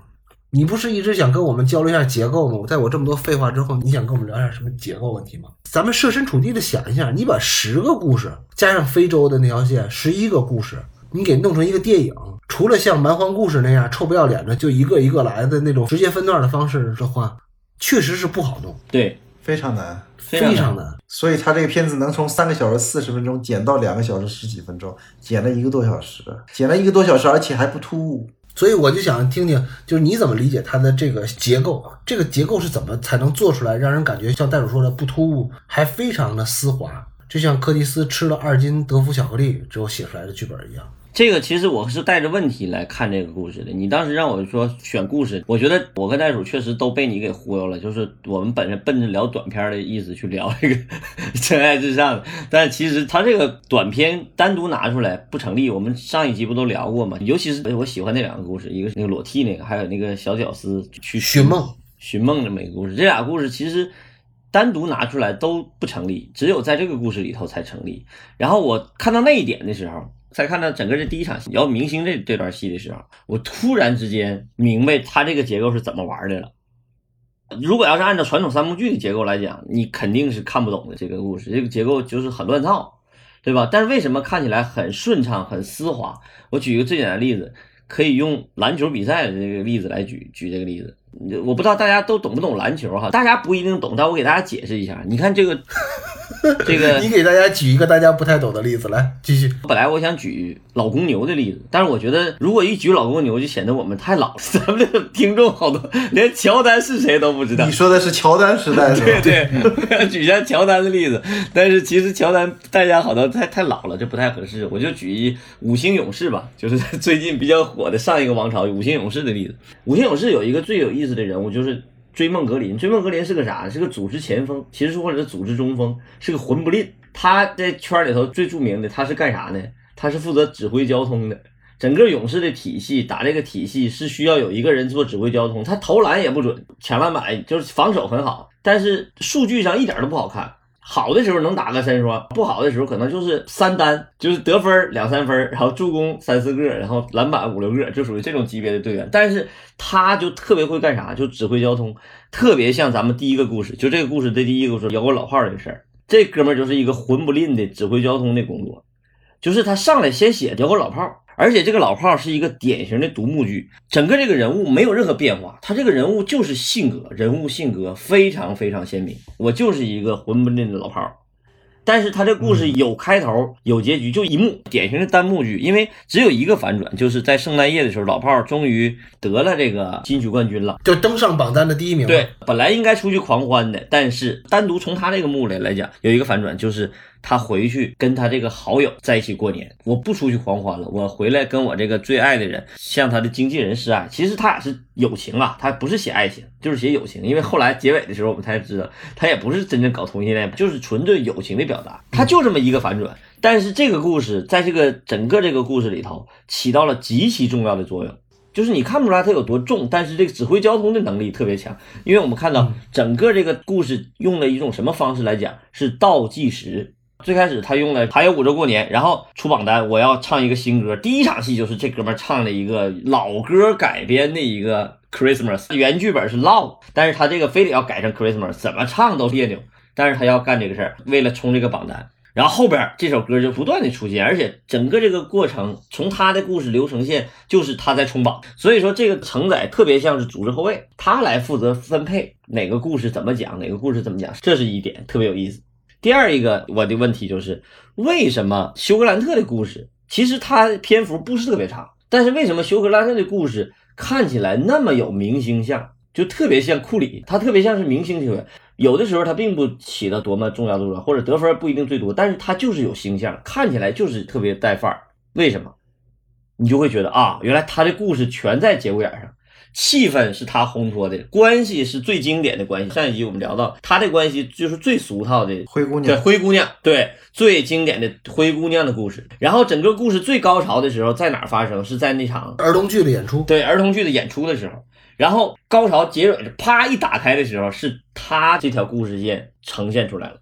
你不是一直想跟我们交流一下结构吗？在我这么多废话之后，你想跟我们聊一下什么结构问题吗？咱们设身处地的想一下，你把十个故事加上非洲的那条线，十一个故事，你给弄成一个电影，除了像蛮荒故事那样臭不要脸的就一个一个来的那种直接分段的方式的话，确实是不好弄，对，非常难。非常难。所以他这个片子能从三个小时四十分钟减到两个小时十几分钟，减了一个多小时，减了一个多小时，而且还不突兀。所以我就想听听，就是你怎么理解它的这个结构？这个结构是怎么才能做出来，让人感觉像袋鼠说的不突兀，还非常的丝滑，就像柯蒂斯吃了二斤德芙巧克力之后写出来的剧本一样。这个其实我是带着问题来看这个故事的。你当时让我说选故事，我觉得我跟袋鼠确实都被你给忽悠了。就是我们本身奔着聊短片的意思去聊这个 《真爱至上》，但其实它这个短片单独拿出来不成立。我们上一集不都聊过吗？尤其是我喜欢那两个故事，一个是那个裸替那个，还有那个小屌丝去寻梦，寻梦这么一个故事。这俩故事其实单独拿出来都不成立，只有在这个故事里头才成立。然后我看到那一点的时候。在看到整个这第一场戏，聊明星这这段戏的时候，我突然之间明白他这个结构是怎么玩的了。如果要是按照传统三部剧的结构来讲，你肯定是看不懂的这个故事，这个结构就是很乱套，对吧？但是为什么看起来很顺畅、很丝滑？我举一个最简单的例子，可以用篮球比赛的这个例子来举举这个例子。我不知道大家都懂不懂篮球哈，大家不一定懂，但我给大家解释一下。你看这个。这个，你给大家举一个大家不太懂的例子来继续。本来我想举老公牛的例子，但是我觉得如果一举老公牛，就显得我们太老了。咱们这听众好多连乔丹是谁都不知道。你说的是乔丹时代，对对，我想举一下乔丹的例子，但是其实乔丹大家好多太太老了，这不太合适。我就举一五星勇士吧，就是最近比较火的上一个王朝五星勇士的例子。五星勇士有一个最有意思的人物，就是。追梦格林，追梦格林是个啥？是个组织前锋，其实或者是组织中锋，是个魂不吝。他在圈里头最著名的，他是干啥呢？他是负责指挥交通的。整个勇士的体系打这个体系是需要有一个人做指挥交通，他投篮也不准，抢篮板就是防守很好，但是数据上一点都不好看。好的时候能打个三双，不好的时候可能就是三单，就是得分两三分，然后助攻三四个，然后篮板五六个，就属于这种级别的队员。但是他就特别会干啥，就指挥交通，特别像咱们第一个故事，就这个故事的第一个故事，有个老炮这个事儿，这哥们儿就是一个混不吝的指挥交通的工作，就是他上来先写摇个老炮。而且这个老炮是一个典型的独幕剧，整个这个人物没有任何变化，他这个人物就是性格，人物性格非常非常鲜明。我就是一个混不吝的老炮，但是他这故事有开头有结局，就一幕，典型的单幕剧，因为只有一个反转，就是在圣诞夜的时候，老炮终于得了这个金曲冠军了，就登上榜单的第一名。对，本来应该出去狂欢的，但是单独从他这个幕里来讲，有一个反转就是。他回去跟他这个好友在一起过年，我不出去狂欢了，我回来跟我这个最爱的人向他的经纪人示爱。其实他俩是友情啊，他不是写爱情，就是写友情。因为后来结尾的时候，我们才知道他也不是真正搞同性恋，就是纯粹友情的表达。他就这么一个反转，但是这个故事在这个整个这个故事里头起到了极其重要的作用，就是你看不出来他有多重，但是这个指挥交通的能力特别强。因为我们看到整个这个故事用了一种什么方式来讲，是倒计时。最开始他用了还有五周过年，然后出榜单，我要唱一个新歌。第一场戏就是这哥们唱了一个老歌改编的一个 Christmas，原剧本是 Love，但是他这个非得要改成 Christmas，怎么唱都别扭。但是他要干这个事儿，为了冲这个榜单。然后后边这首歌就不断的出现，而且整个这个过程从他的故事流程线就是他在冲榜，所以说这个承载特别像是组织后卫，他来负责分配哪个故事怎么讲，哪个故事怎么讲，这是一点特别有意思。第二一个我的问题就是，为什么休格兰特的故事其实他篇幅不是特别长，但是为什么休格兰特的故事看起来那么有明星相，就特别像库里，他特别像是明星球员。有的时候他并不起到多么重要的作用，或者得分不一定最多，但是他就是有星相，看起来就是特别带范儿。为什么？你就会觉得啊，原来他的故事全在节骨眼上。气氛是他烘托的，关系是最经典的关系。上一集我们聊到他的关系就是最俗套的灰姑娘，对灰姑娘，对最经典的灰姑娘的故事。然后整个故事最高潮的时候在哪儿发生？是在那场儿童剧的演出，对儿童剧的演出的时候。然后高潮结尾啪一打开的时候，是他这条故事线呈现出来了，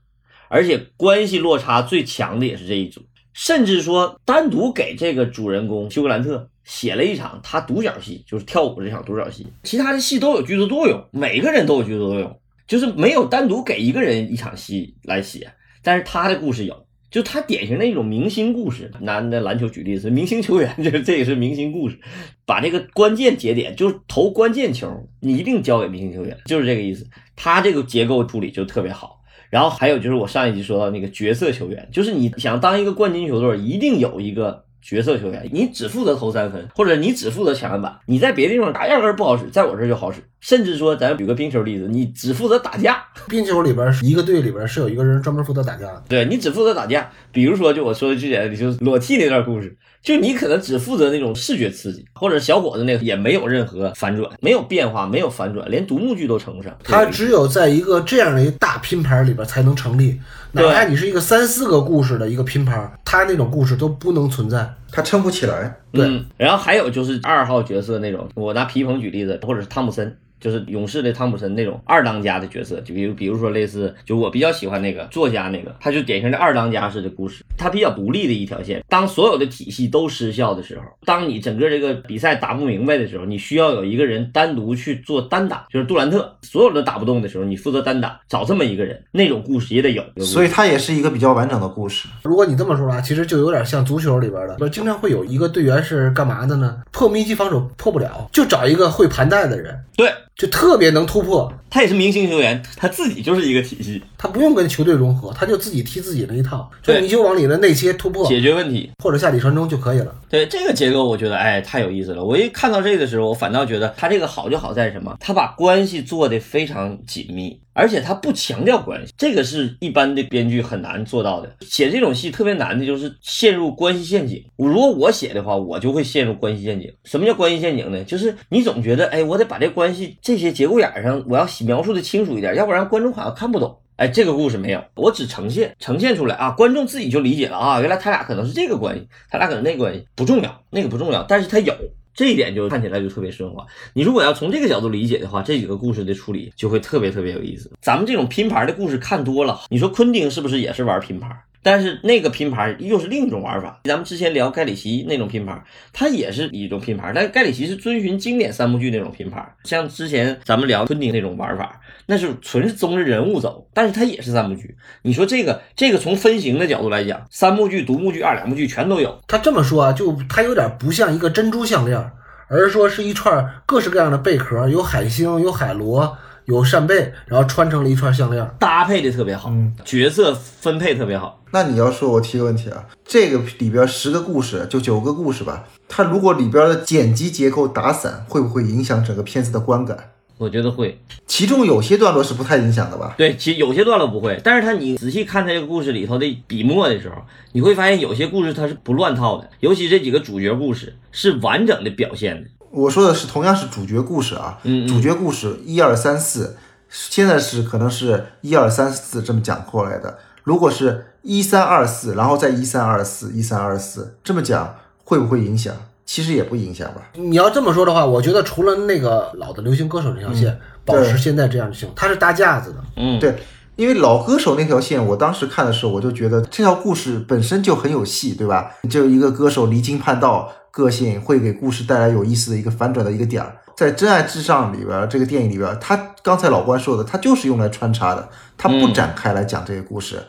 而且关系落差最强的也是这一组，甚至说单独给这个主人公休格兰特。写了一场他独角戏，就是跳舞这场独角戏，其他的戏都有剧作作用，每个人都有剧作作用，就是没有单独给一个人一场戏来写，但是他的故事有，就他典型的一种明星故事。拿那篮球举例子，明星球员，这 这也是明星故事，把这个关键节点，就是投关键球，你一定交给明星球员，就是这个意思。他这个结构处理就特别好。然后还有就是我上一集说到那个角色球员，就是你想当一个冠军球队，一定有一个。角色球员，你只负责投三分，或者你只负责抢篮板，你在别的地方打压根不好使，在我这儿就好使。甚至说，咱举个冰球例子，你只负责打架。冰球里边一个队里边是有一个人专门负责打架的，对你只负责打架。比如说，就我说的最简单的，就是裸替那段故事，就你可能只负责那种视觉刺激，或者小伙子那个也没有任何反转，没有变化，没有反转，连独幕剧都成不上。他只有在一个这样的一个大拼盘里边才能成立，哪怕你是一个三四个故事的一个拼盘，他那种故事都不能存在。他撑不起来。对嗯，然后还有就是二号角色那种，我拿皮蓬举例子，或者是汤姆森。就是勇士的汤普森那种二当家的角色，就比如比如说类似，就我比较喜欢那个作家那个，他就典型的二当家式的故事，他比较独立的一条线。当所有的体系都失效的时候，当你整个这个比赛打不明白的时候，你需要有一个人单独去做单打，就是杜兰特，所有的打不动的时候，你负责单打，找这么一个人，那种故事也得有。所以他也是一个比较完整的故事。如果你这么说啊，其实就有点像足球里边的，不是经常会有一个队员是干嘛的呢？破密集防守破不了，就找一个会盘带的人，对，就特别能突破。他也是明星球员，他自己就是一个体系，他不用跟球队融合，他就自己踢自己那一套，就对你就往里的内切突破解决问题。或者下底传中就可以了。对这个结构，我觉得哎太有意思了。我一看到这个时候，我反倒觉得他这个好就好在什么？他把关系做得非常紧密，而且他不强调关系，这个是一般的编剧很难做到的。写这种戏特别难的就是陷入关系陷阱。如果我写的话，我就会陷入关系陷阱。什么叫关系陷阱呢？就是你总觉得哎，我得把这关系这些节骨眼上我要描述的清楚一点，要不然观众好像看不懂。哎，这个故事没有，我只呈现呈现出来啊，观众自己就理解了啊，原来他俩可能是这个关系，他俩可能那关系不重要，那个不重要，但是他有这一点就看起来就特别顺滑。你如果要从这个角度理解的话，这几个故事的处理就会特别特别有意思。咱们这种拼盘的故事看多了，你说昆汀是不是也是玩拼盘？但是那个拼盘又是另一种玩法。咱们之前聊盖里奇那种拼盘，它也是一种拼盘，但盖里奇是遵循经典三部剧那种拼盘。像之前咱们聊昆汀那种玩法，那是纯是综着人物走，但是它也是三部剧。你说这个这个从分型的角度来讲，三部剧、独幕剧、二两部剧全都有。他这么说啊，就他有点不像一个珍珠项链，而是说是一串各式各样的贝壳，有海星，有海螺，有扇贝，然后穿成了一串项链。搭配的特别好，嗯角色分配特别好。那你要说，我提个问题啊，这个里边十个故事，就九个故事吧，它如果里边的剪辑结构打散，会不会影响整个片子的观感？我觉得会，其中有些段落是不太影响的吧？对，其有些段落不会，但是他你仔细看这个故事里头的笔墨的时候，你会发现有些故事它是不乱套的，尤其这几个主角故事是完整的表现的。我说的是同样是主角故事啊，嗯嗯主角故事一二三四，现在是可能是一二三四这么讲过来的。如果是一三二四，然后再一三二四，一三二四这么讲，会不会影响？其实也不影响吧。你要这么说的话，我觉得除了那个老的流行歌手那条线、保持对现在这样就行，它是搭架子的。嗯，对，因为老歌手那条线，我当时看的时候，我就觉得这条故事本身就很有戏，对吧？就一个歌手离经叛道，个性会给故事带来有意思的一个反转的一个点儿。在《真爱至上》里边，这个电影里边，他刚才老关说的，他就是用来穿插的，他不嗯展开来讲这个故事。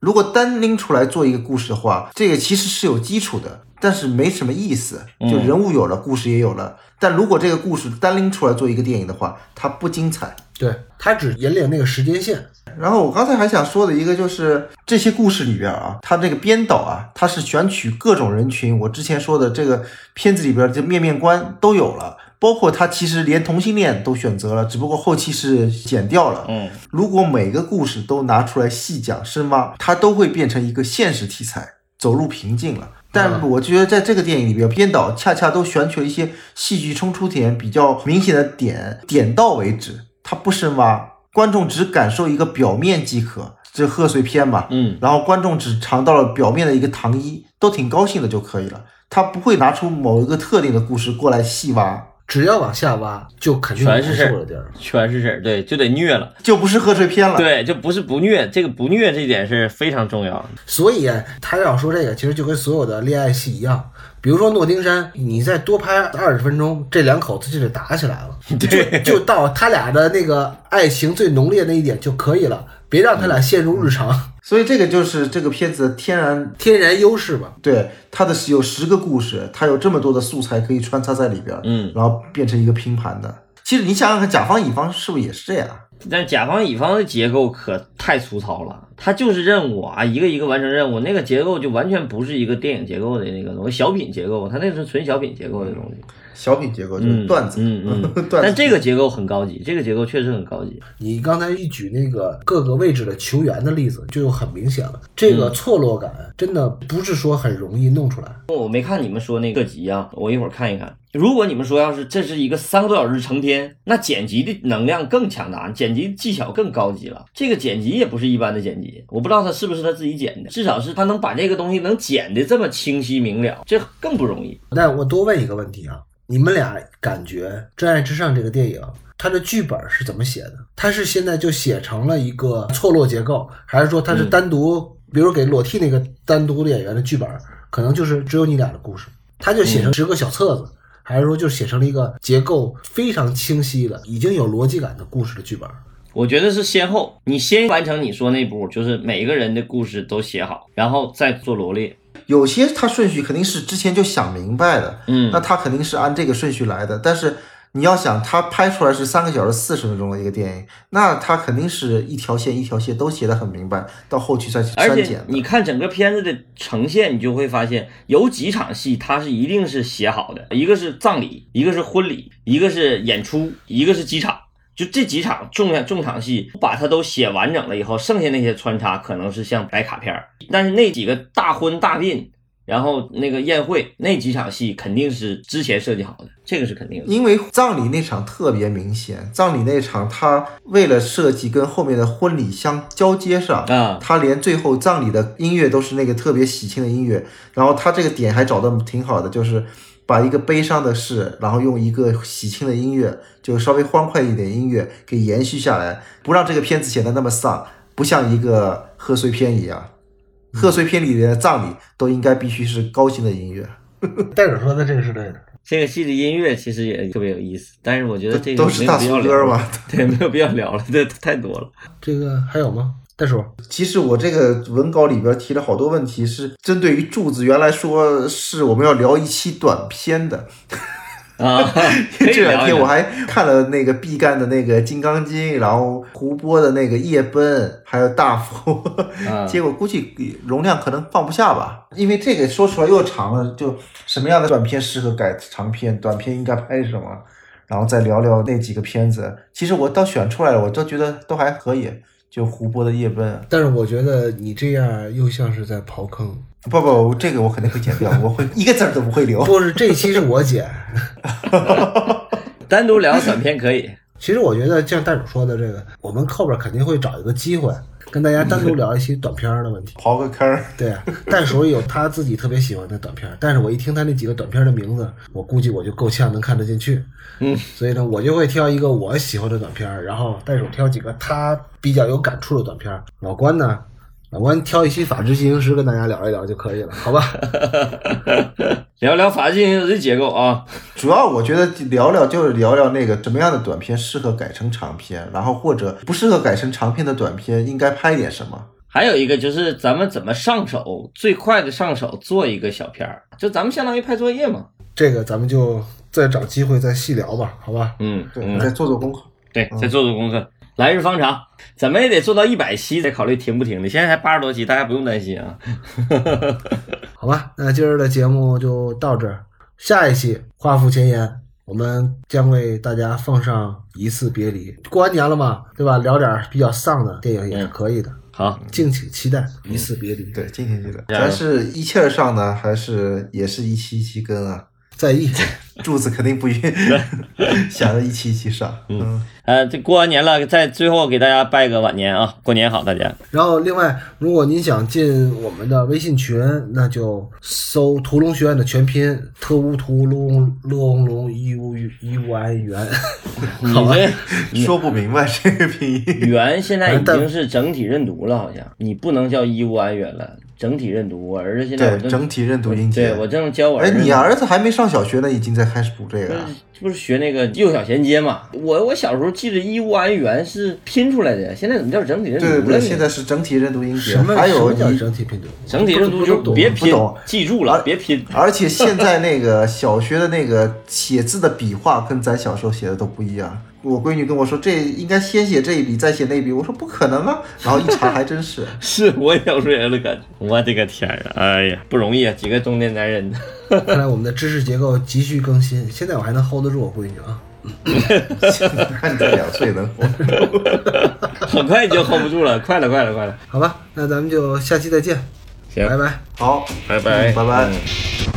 如果单拎出来做一个故事的话，这个其实是有基础的，但是没什么意思。就人物有了，故事也有了。但如果这个故事单拎出来做一个电影的话，它不精彩。对，它只引领那个时间线。然后我刚才还想说的一个就是这些故事里边啊，它这个编导啊，它是选取各种人群。我之前说的这个片子里边，这面面观都有了，包括他其实连同性恋都选择了，只不过后期是剪掉了。嗯，如果每个故事都拿出来细讲深挖，它都会变成一个现实题材，走入瓶颈了。但我觉得在这个电影里边，编导恰恰都选取了一些戏剧冲突点比较明显的点，点到为止，它不深挖，观众只感受一个表面即可。这贺岁片嘛，嗯，然后观众只尝到了表面的一个糖衣，都挺高兴的就可以了。他不会拿出某一个特定的故事过来细挖，只要往下挖，就肯定全是事全是事儿，对，就得虐了。就不是贺岁片了。对，就不是不虐，这个不虐这点是非常重要的。所以他要说这个，其实就跟所有的恋爱戏一样。比如说诺丁山，你再多拍二十分钟，这两口子就得打起来了，就就到他俩的那个爱情最浓烈那一点就可以了，别让他俩陷入日常，所以这个就是这个片子的天然天然优势吧。对，它的有十个故事，它有这么多的素材可以穿插在里边，嗯，然后变成一个拼盘的。其实你想想看，甲方乙方是不是也是这样？但甲方乙方的结构可太粗糙了，它就是任务啊，一个一个完成任务，那个结构就完全不是一个电影结构的那个东西，小品结构，它那是纯小品结构的东西。小品结构就是嗯，段子，嗯嗯。段子。但这个结构很高级，这个结构确实很高级。你刚才一举那个各个位置的球员的例子，就很明显了。这个错落感真的不是说很容易弄出来。我没看你们说那个集啊，我一会儿看一看。如果你们说要是这是一个三个多小时成片，那剪辑的能量更强大，剪辑技巧更高级了。这个剪辑也不是一般的剪辑，我不知道他是不是他自己剪的，至少是他能把这个东西能剪的这么清晰明了，这更不容易。但我多问一个问题啊，你们俩感觉《真爱至上》这个电影，它的剧本是怎么写的？它是现在就写成了一个错落结构，还是说它是单独，比如给裸替那个单独的演员的剧本，可能就是只有你俩的故事，它就写成十个小册子，还是说就写成了一个结构非常清晰的、已经有逻辑感的故事的剧本？我觉得是先后，你先完成你说那步，就是每一个人的故事都写好，然后再做罗列。有些他顺序肯定是之前就想明白的，嗯那他肯定是按这个顺序来的。但是你要想，他拍出来是三个小时四十分钟的一个电影，那他肯定是一条线一条线都写的很明白，到后期再去删减。你看整个片子的呈现，你就会发现有几场戏他是一定是写好的，一个是葬礼，一个是婚礼，一个是演出，一个是机场。就这几场重重场戏，把它都写完整了以后，剩下那些穿插可能是像白卡片儿，但是那几个大婚大殡，然后那个宴会那几场戏肯定是之前设计好的，这个是肯定的。因为葬礼那场特别明显，葬礼那场他为了设计跟后面的婚礼相交接上，啊他连最后葬礼的音乐都是那个特别喜庆的音乐，然后他这个点还找的挺好的，就是把一个悲伤的事，然后用一个喜庆的音乐，就稍微欢快一点音乐给延续下来，不让这个片子显得那么丧，不像一个贺岁片一样。贺岁片里的葬礼都应该必须是高兴的音乐，戴尔说的这个是对的。这个戏的音乐其实也特别有意思，但是我觉得这个都是大俗歌吧。对，没有必要聊了，这太多了。这个还有吗？袋鼠，其实我这个文稿里边提了好多问题，是针对于柱子，原来说是我们要聊一期短片的。啊，这两天我还看了那个毕赣的那个《金刚经》，然后胡波的那个《夜奔》，还有大佛，啊。结果估计容量可能放不下吧，因为这个说出来又长了，就什么样的短片适合改长片，短片应该拍什么，然后再聊聊那几个片子。其实我倒选出来了，我都觉得都还可以，就湖泊的《夜奔》。但是我觉得你这样又像是在刨坑。不不，这个我肯定会剪掉，我会一个字儿都不会留。不是这一期是我剪，单独聊短片可以。其实我觉得像袋鼠说的这个，我们后边肯定会找一个机会跟大家单独聊一期 短片儿的问题。刨个坑儿，对啊，袋鼠有他自己特别喜欢的短片儿，但是我一听他那几个短片儿的名字，我估计我就够呛能看得进去。嗯，所以呢，我就会挑一个我喜欢的短片儿，然后袋鼠挑几个他比较有感触的短片儿。老关呢，老关挑一期《法制进行时》跟大家聊一聊就可以了，好吧？聊聊法制进行时的结构啊，主要我觉得聊聊就是聊聊那个什么样的短片适合改成长片，然后或者不适合改成长片的短片应该拍点什么。还有一个就是咱们怎么上手，最快的上手做一个小片儿，就咱们相当于拍作业嘛。这个咱们就再找机会再细聊吧，好吧？嗯，对，嗯再做做功课。对，再做做功课。来日方长，怎么也得做到一百期，再考虑停不停的。现在才八十多期，大家不用担心啊。好吧，那今儿的节目就到这儿。下一期话不前言，我们将为大家奉上《一次别离》。过完年了嘛，对吧？聊点儿比较丧的电影也是可以的，好，敬请期待《一次别离》。对，今天这个，加油咱是一气儿上呢，还是也是一期一期更啊？在意。柱子肯定不晕，想着一期一期上。嗯，呃，这过完年了，在最后给大家拜个晚年啊，过年好，大家。然后，另外，如果您想进我们的微信群，那就搜“屠龙学院”的全拼“特乌屠龙乐翁龙一乌一乌安元”。你好吧，这 说不明白这个拼音。元现在已经是整体认读了，好像你不能叫一乌安元了，整体认读。我儿子现在对，整体认读音节。对我正教我儿哎，子。你儿子还没上小学呢，已经在开始补这个啊？不是学那个幼小衔接嘛？我我小时候记得一乌安元是拼出来的，现在怎么叫整体认读了呢？对对对，现在是整体认读音节。什么还有整体拼读？整体认读就别拼，记住了，别拼。而且现在那个小学的那个写字的笔画跟咱小时候写的都不一样，我闺女跟我说，这应该先写这一笔，再写那一笔。我说不可能啊，然后一查还真是。是我也有这样的感觉。我的个天啊！哎呀，不容易啊，几个中年男人。看来我们的知识结构急需更新。现在我还能 hold 得住我闺女啊。看你这两岁能 hold 住。很快你就 hold 不住了，快了，快了，快了。好吧，那咱们就下期再见，行，拜拜。好，拜拜，拜拜嗯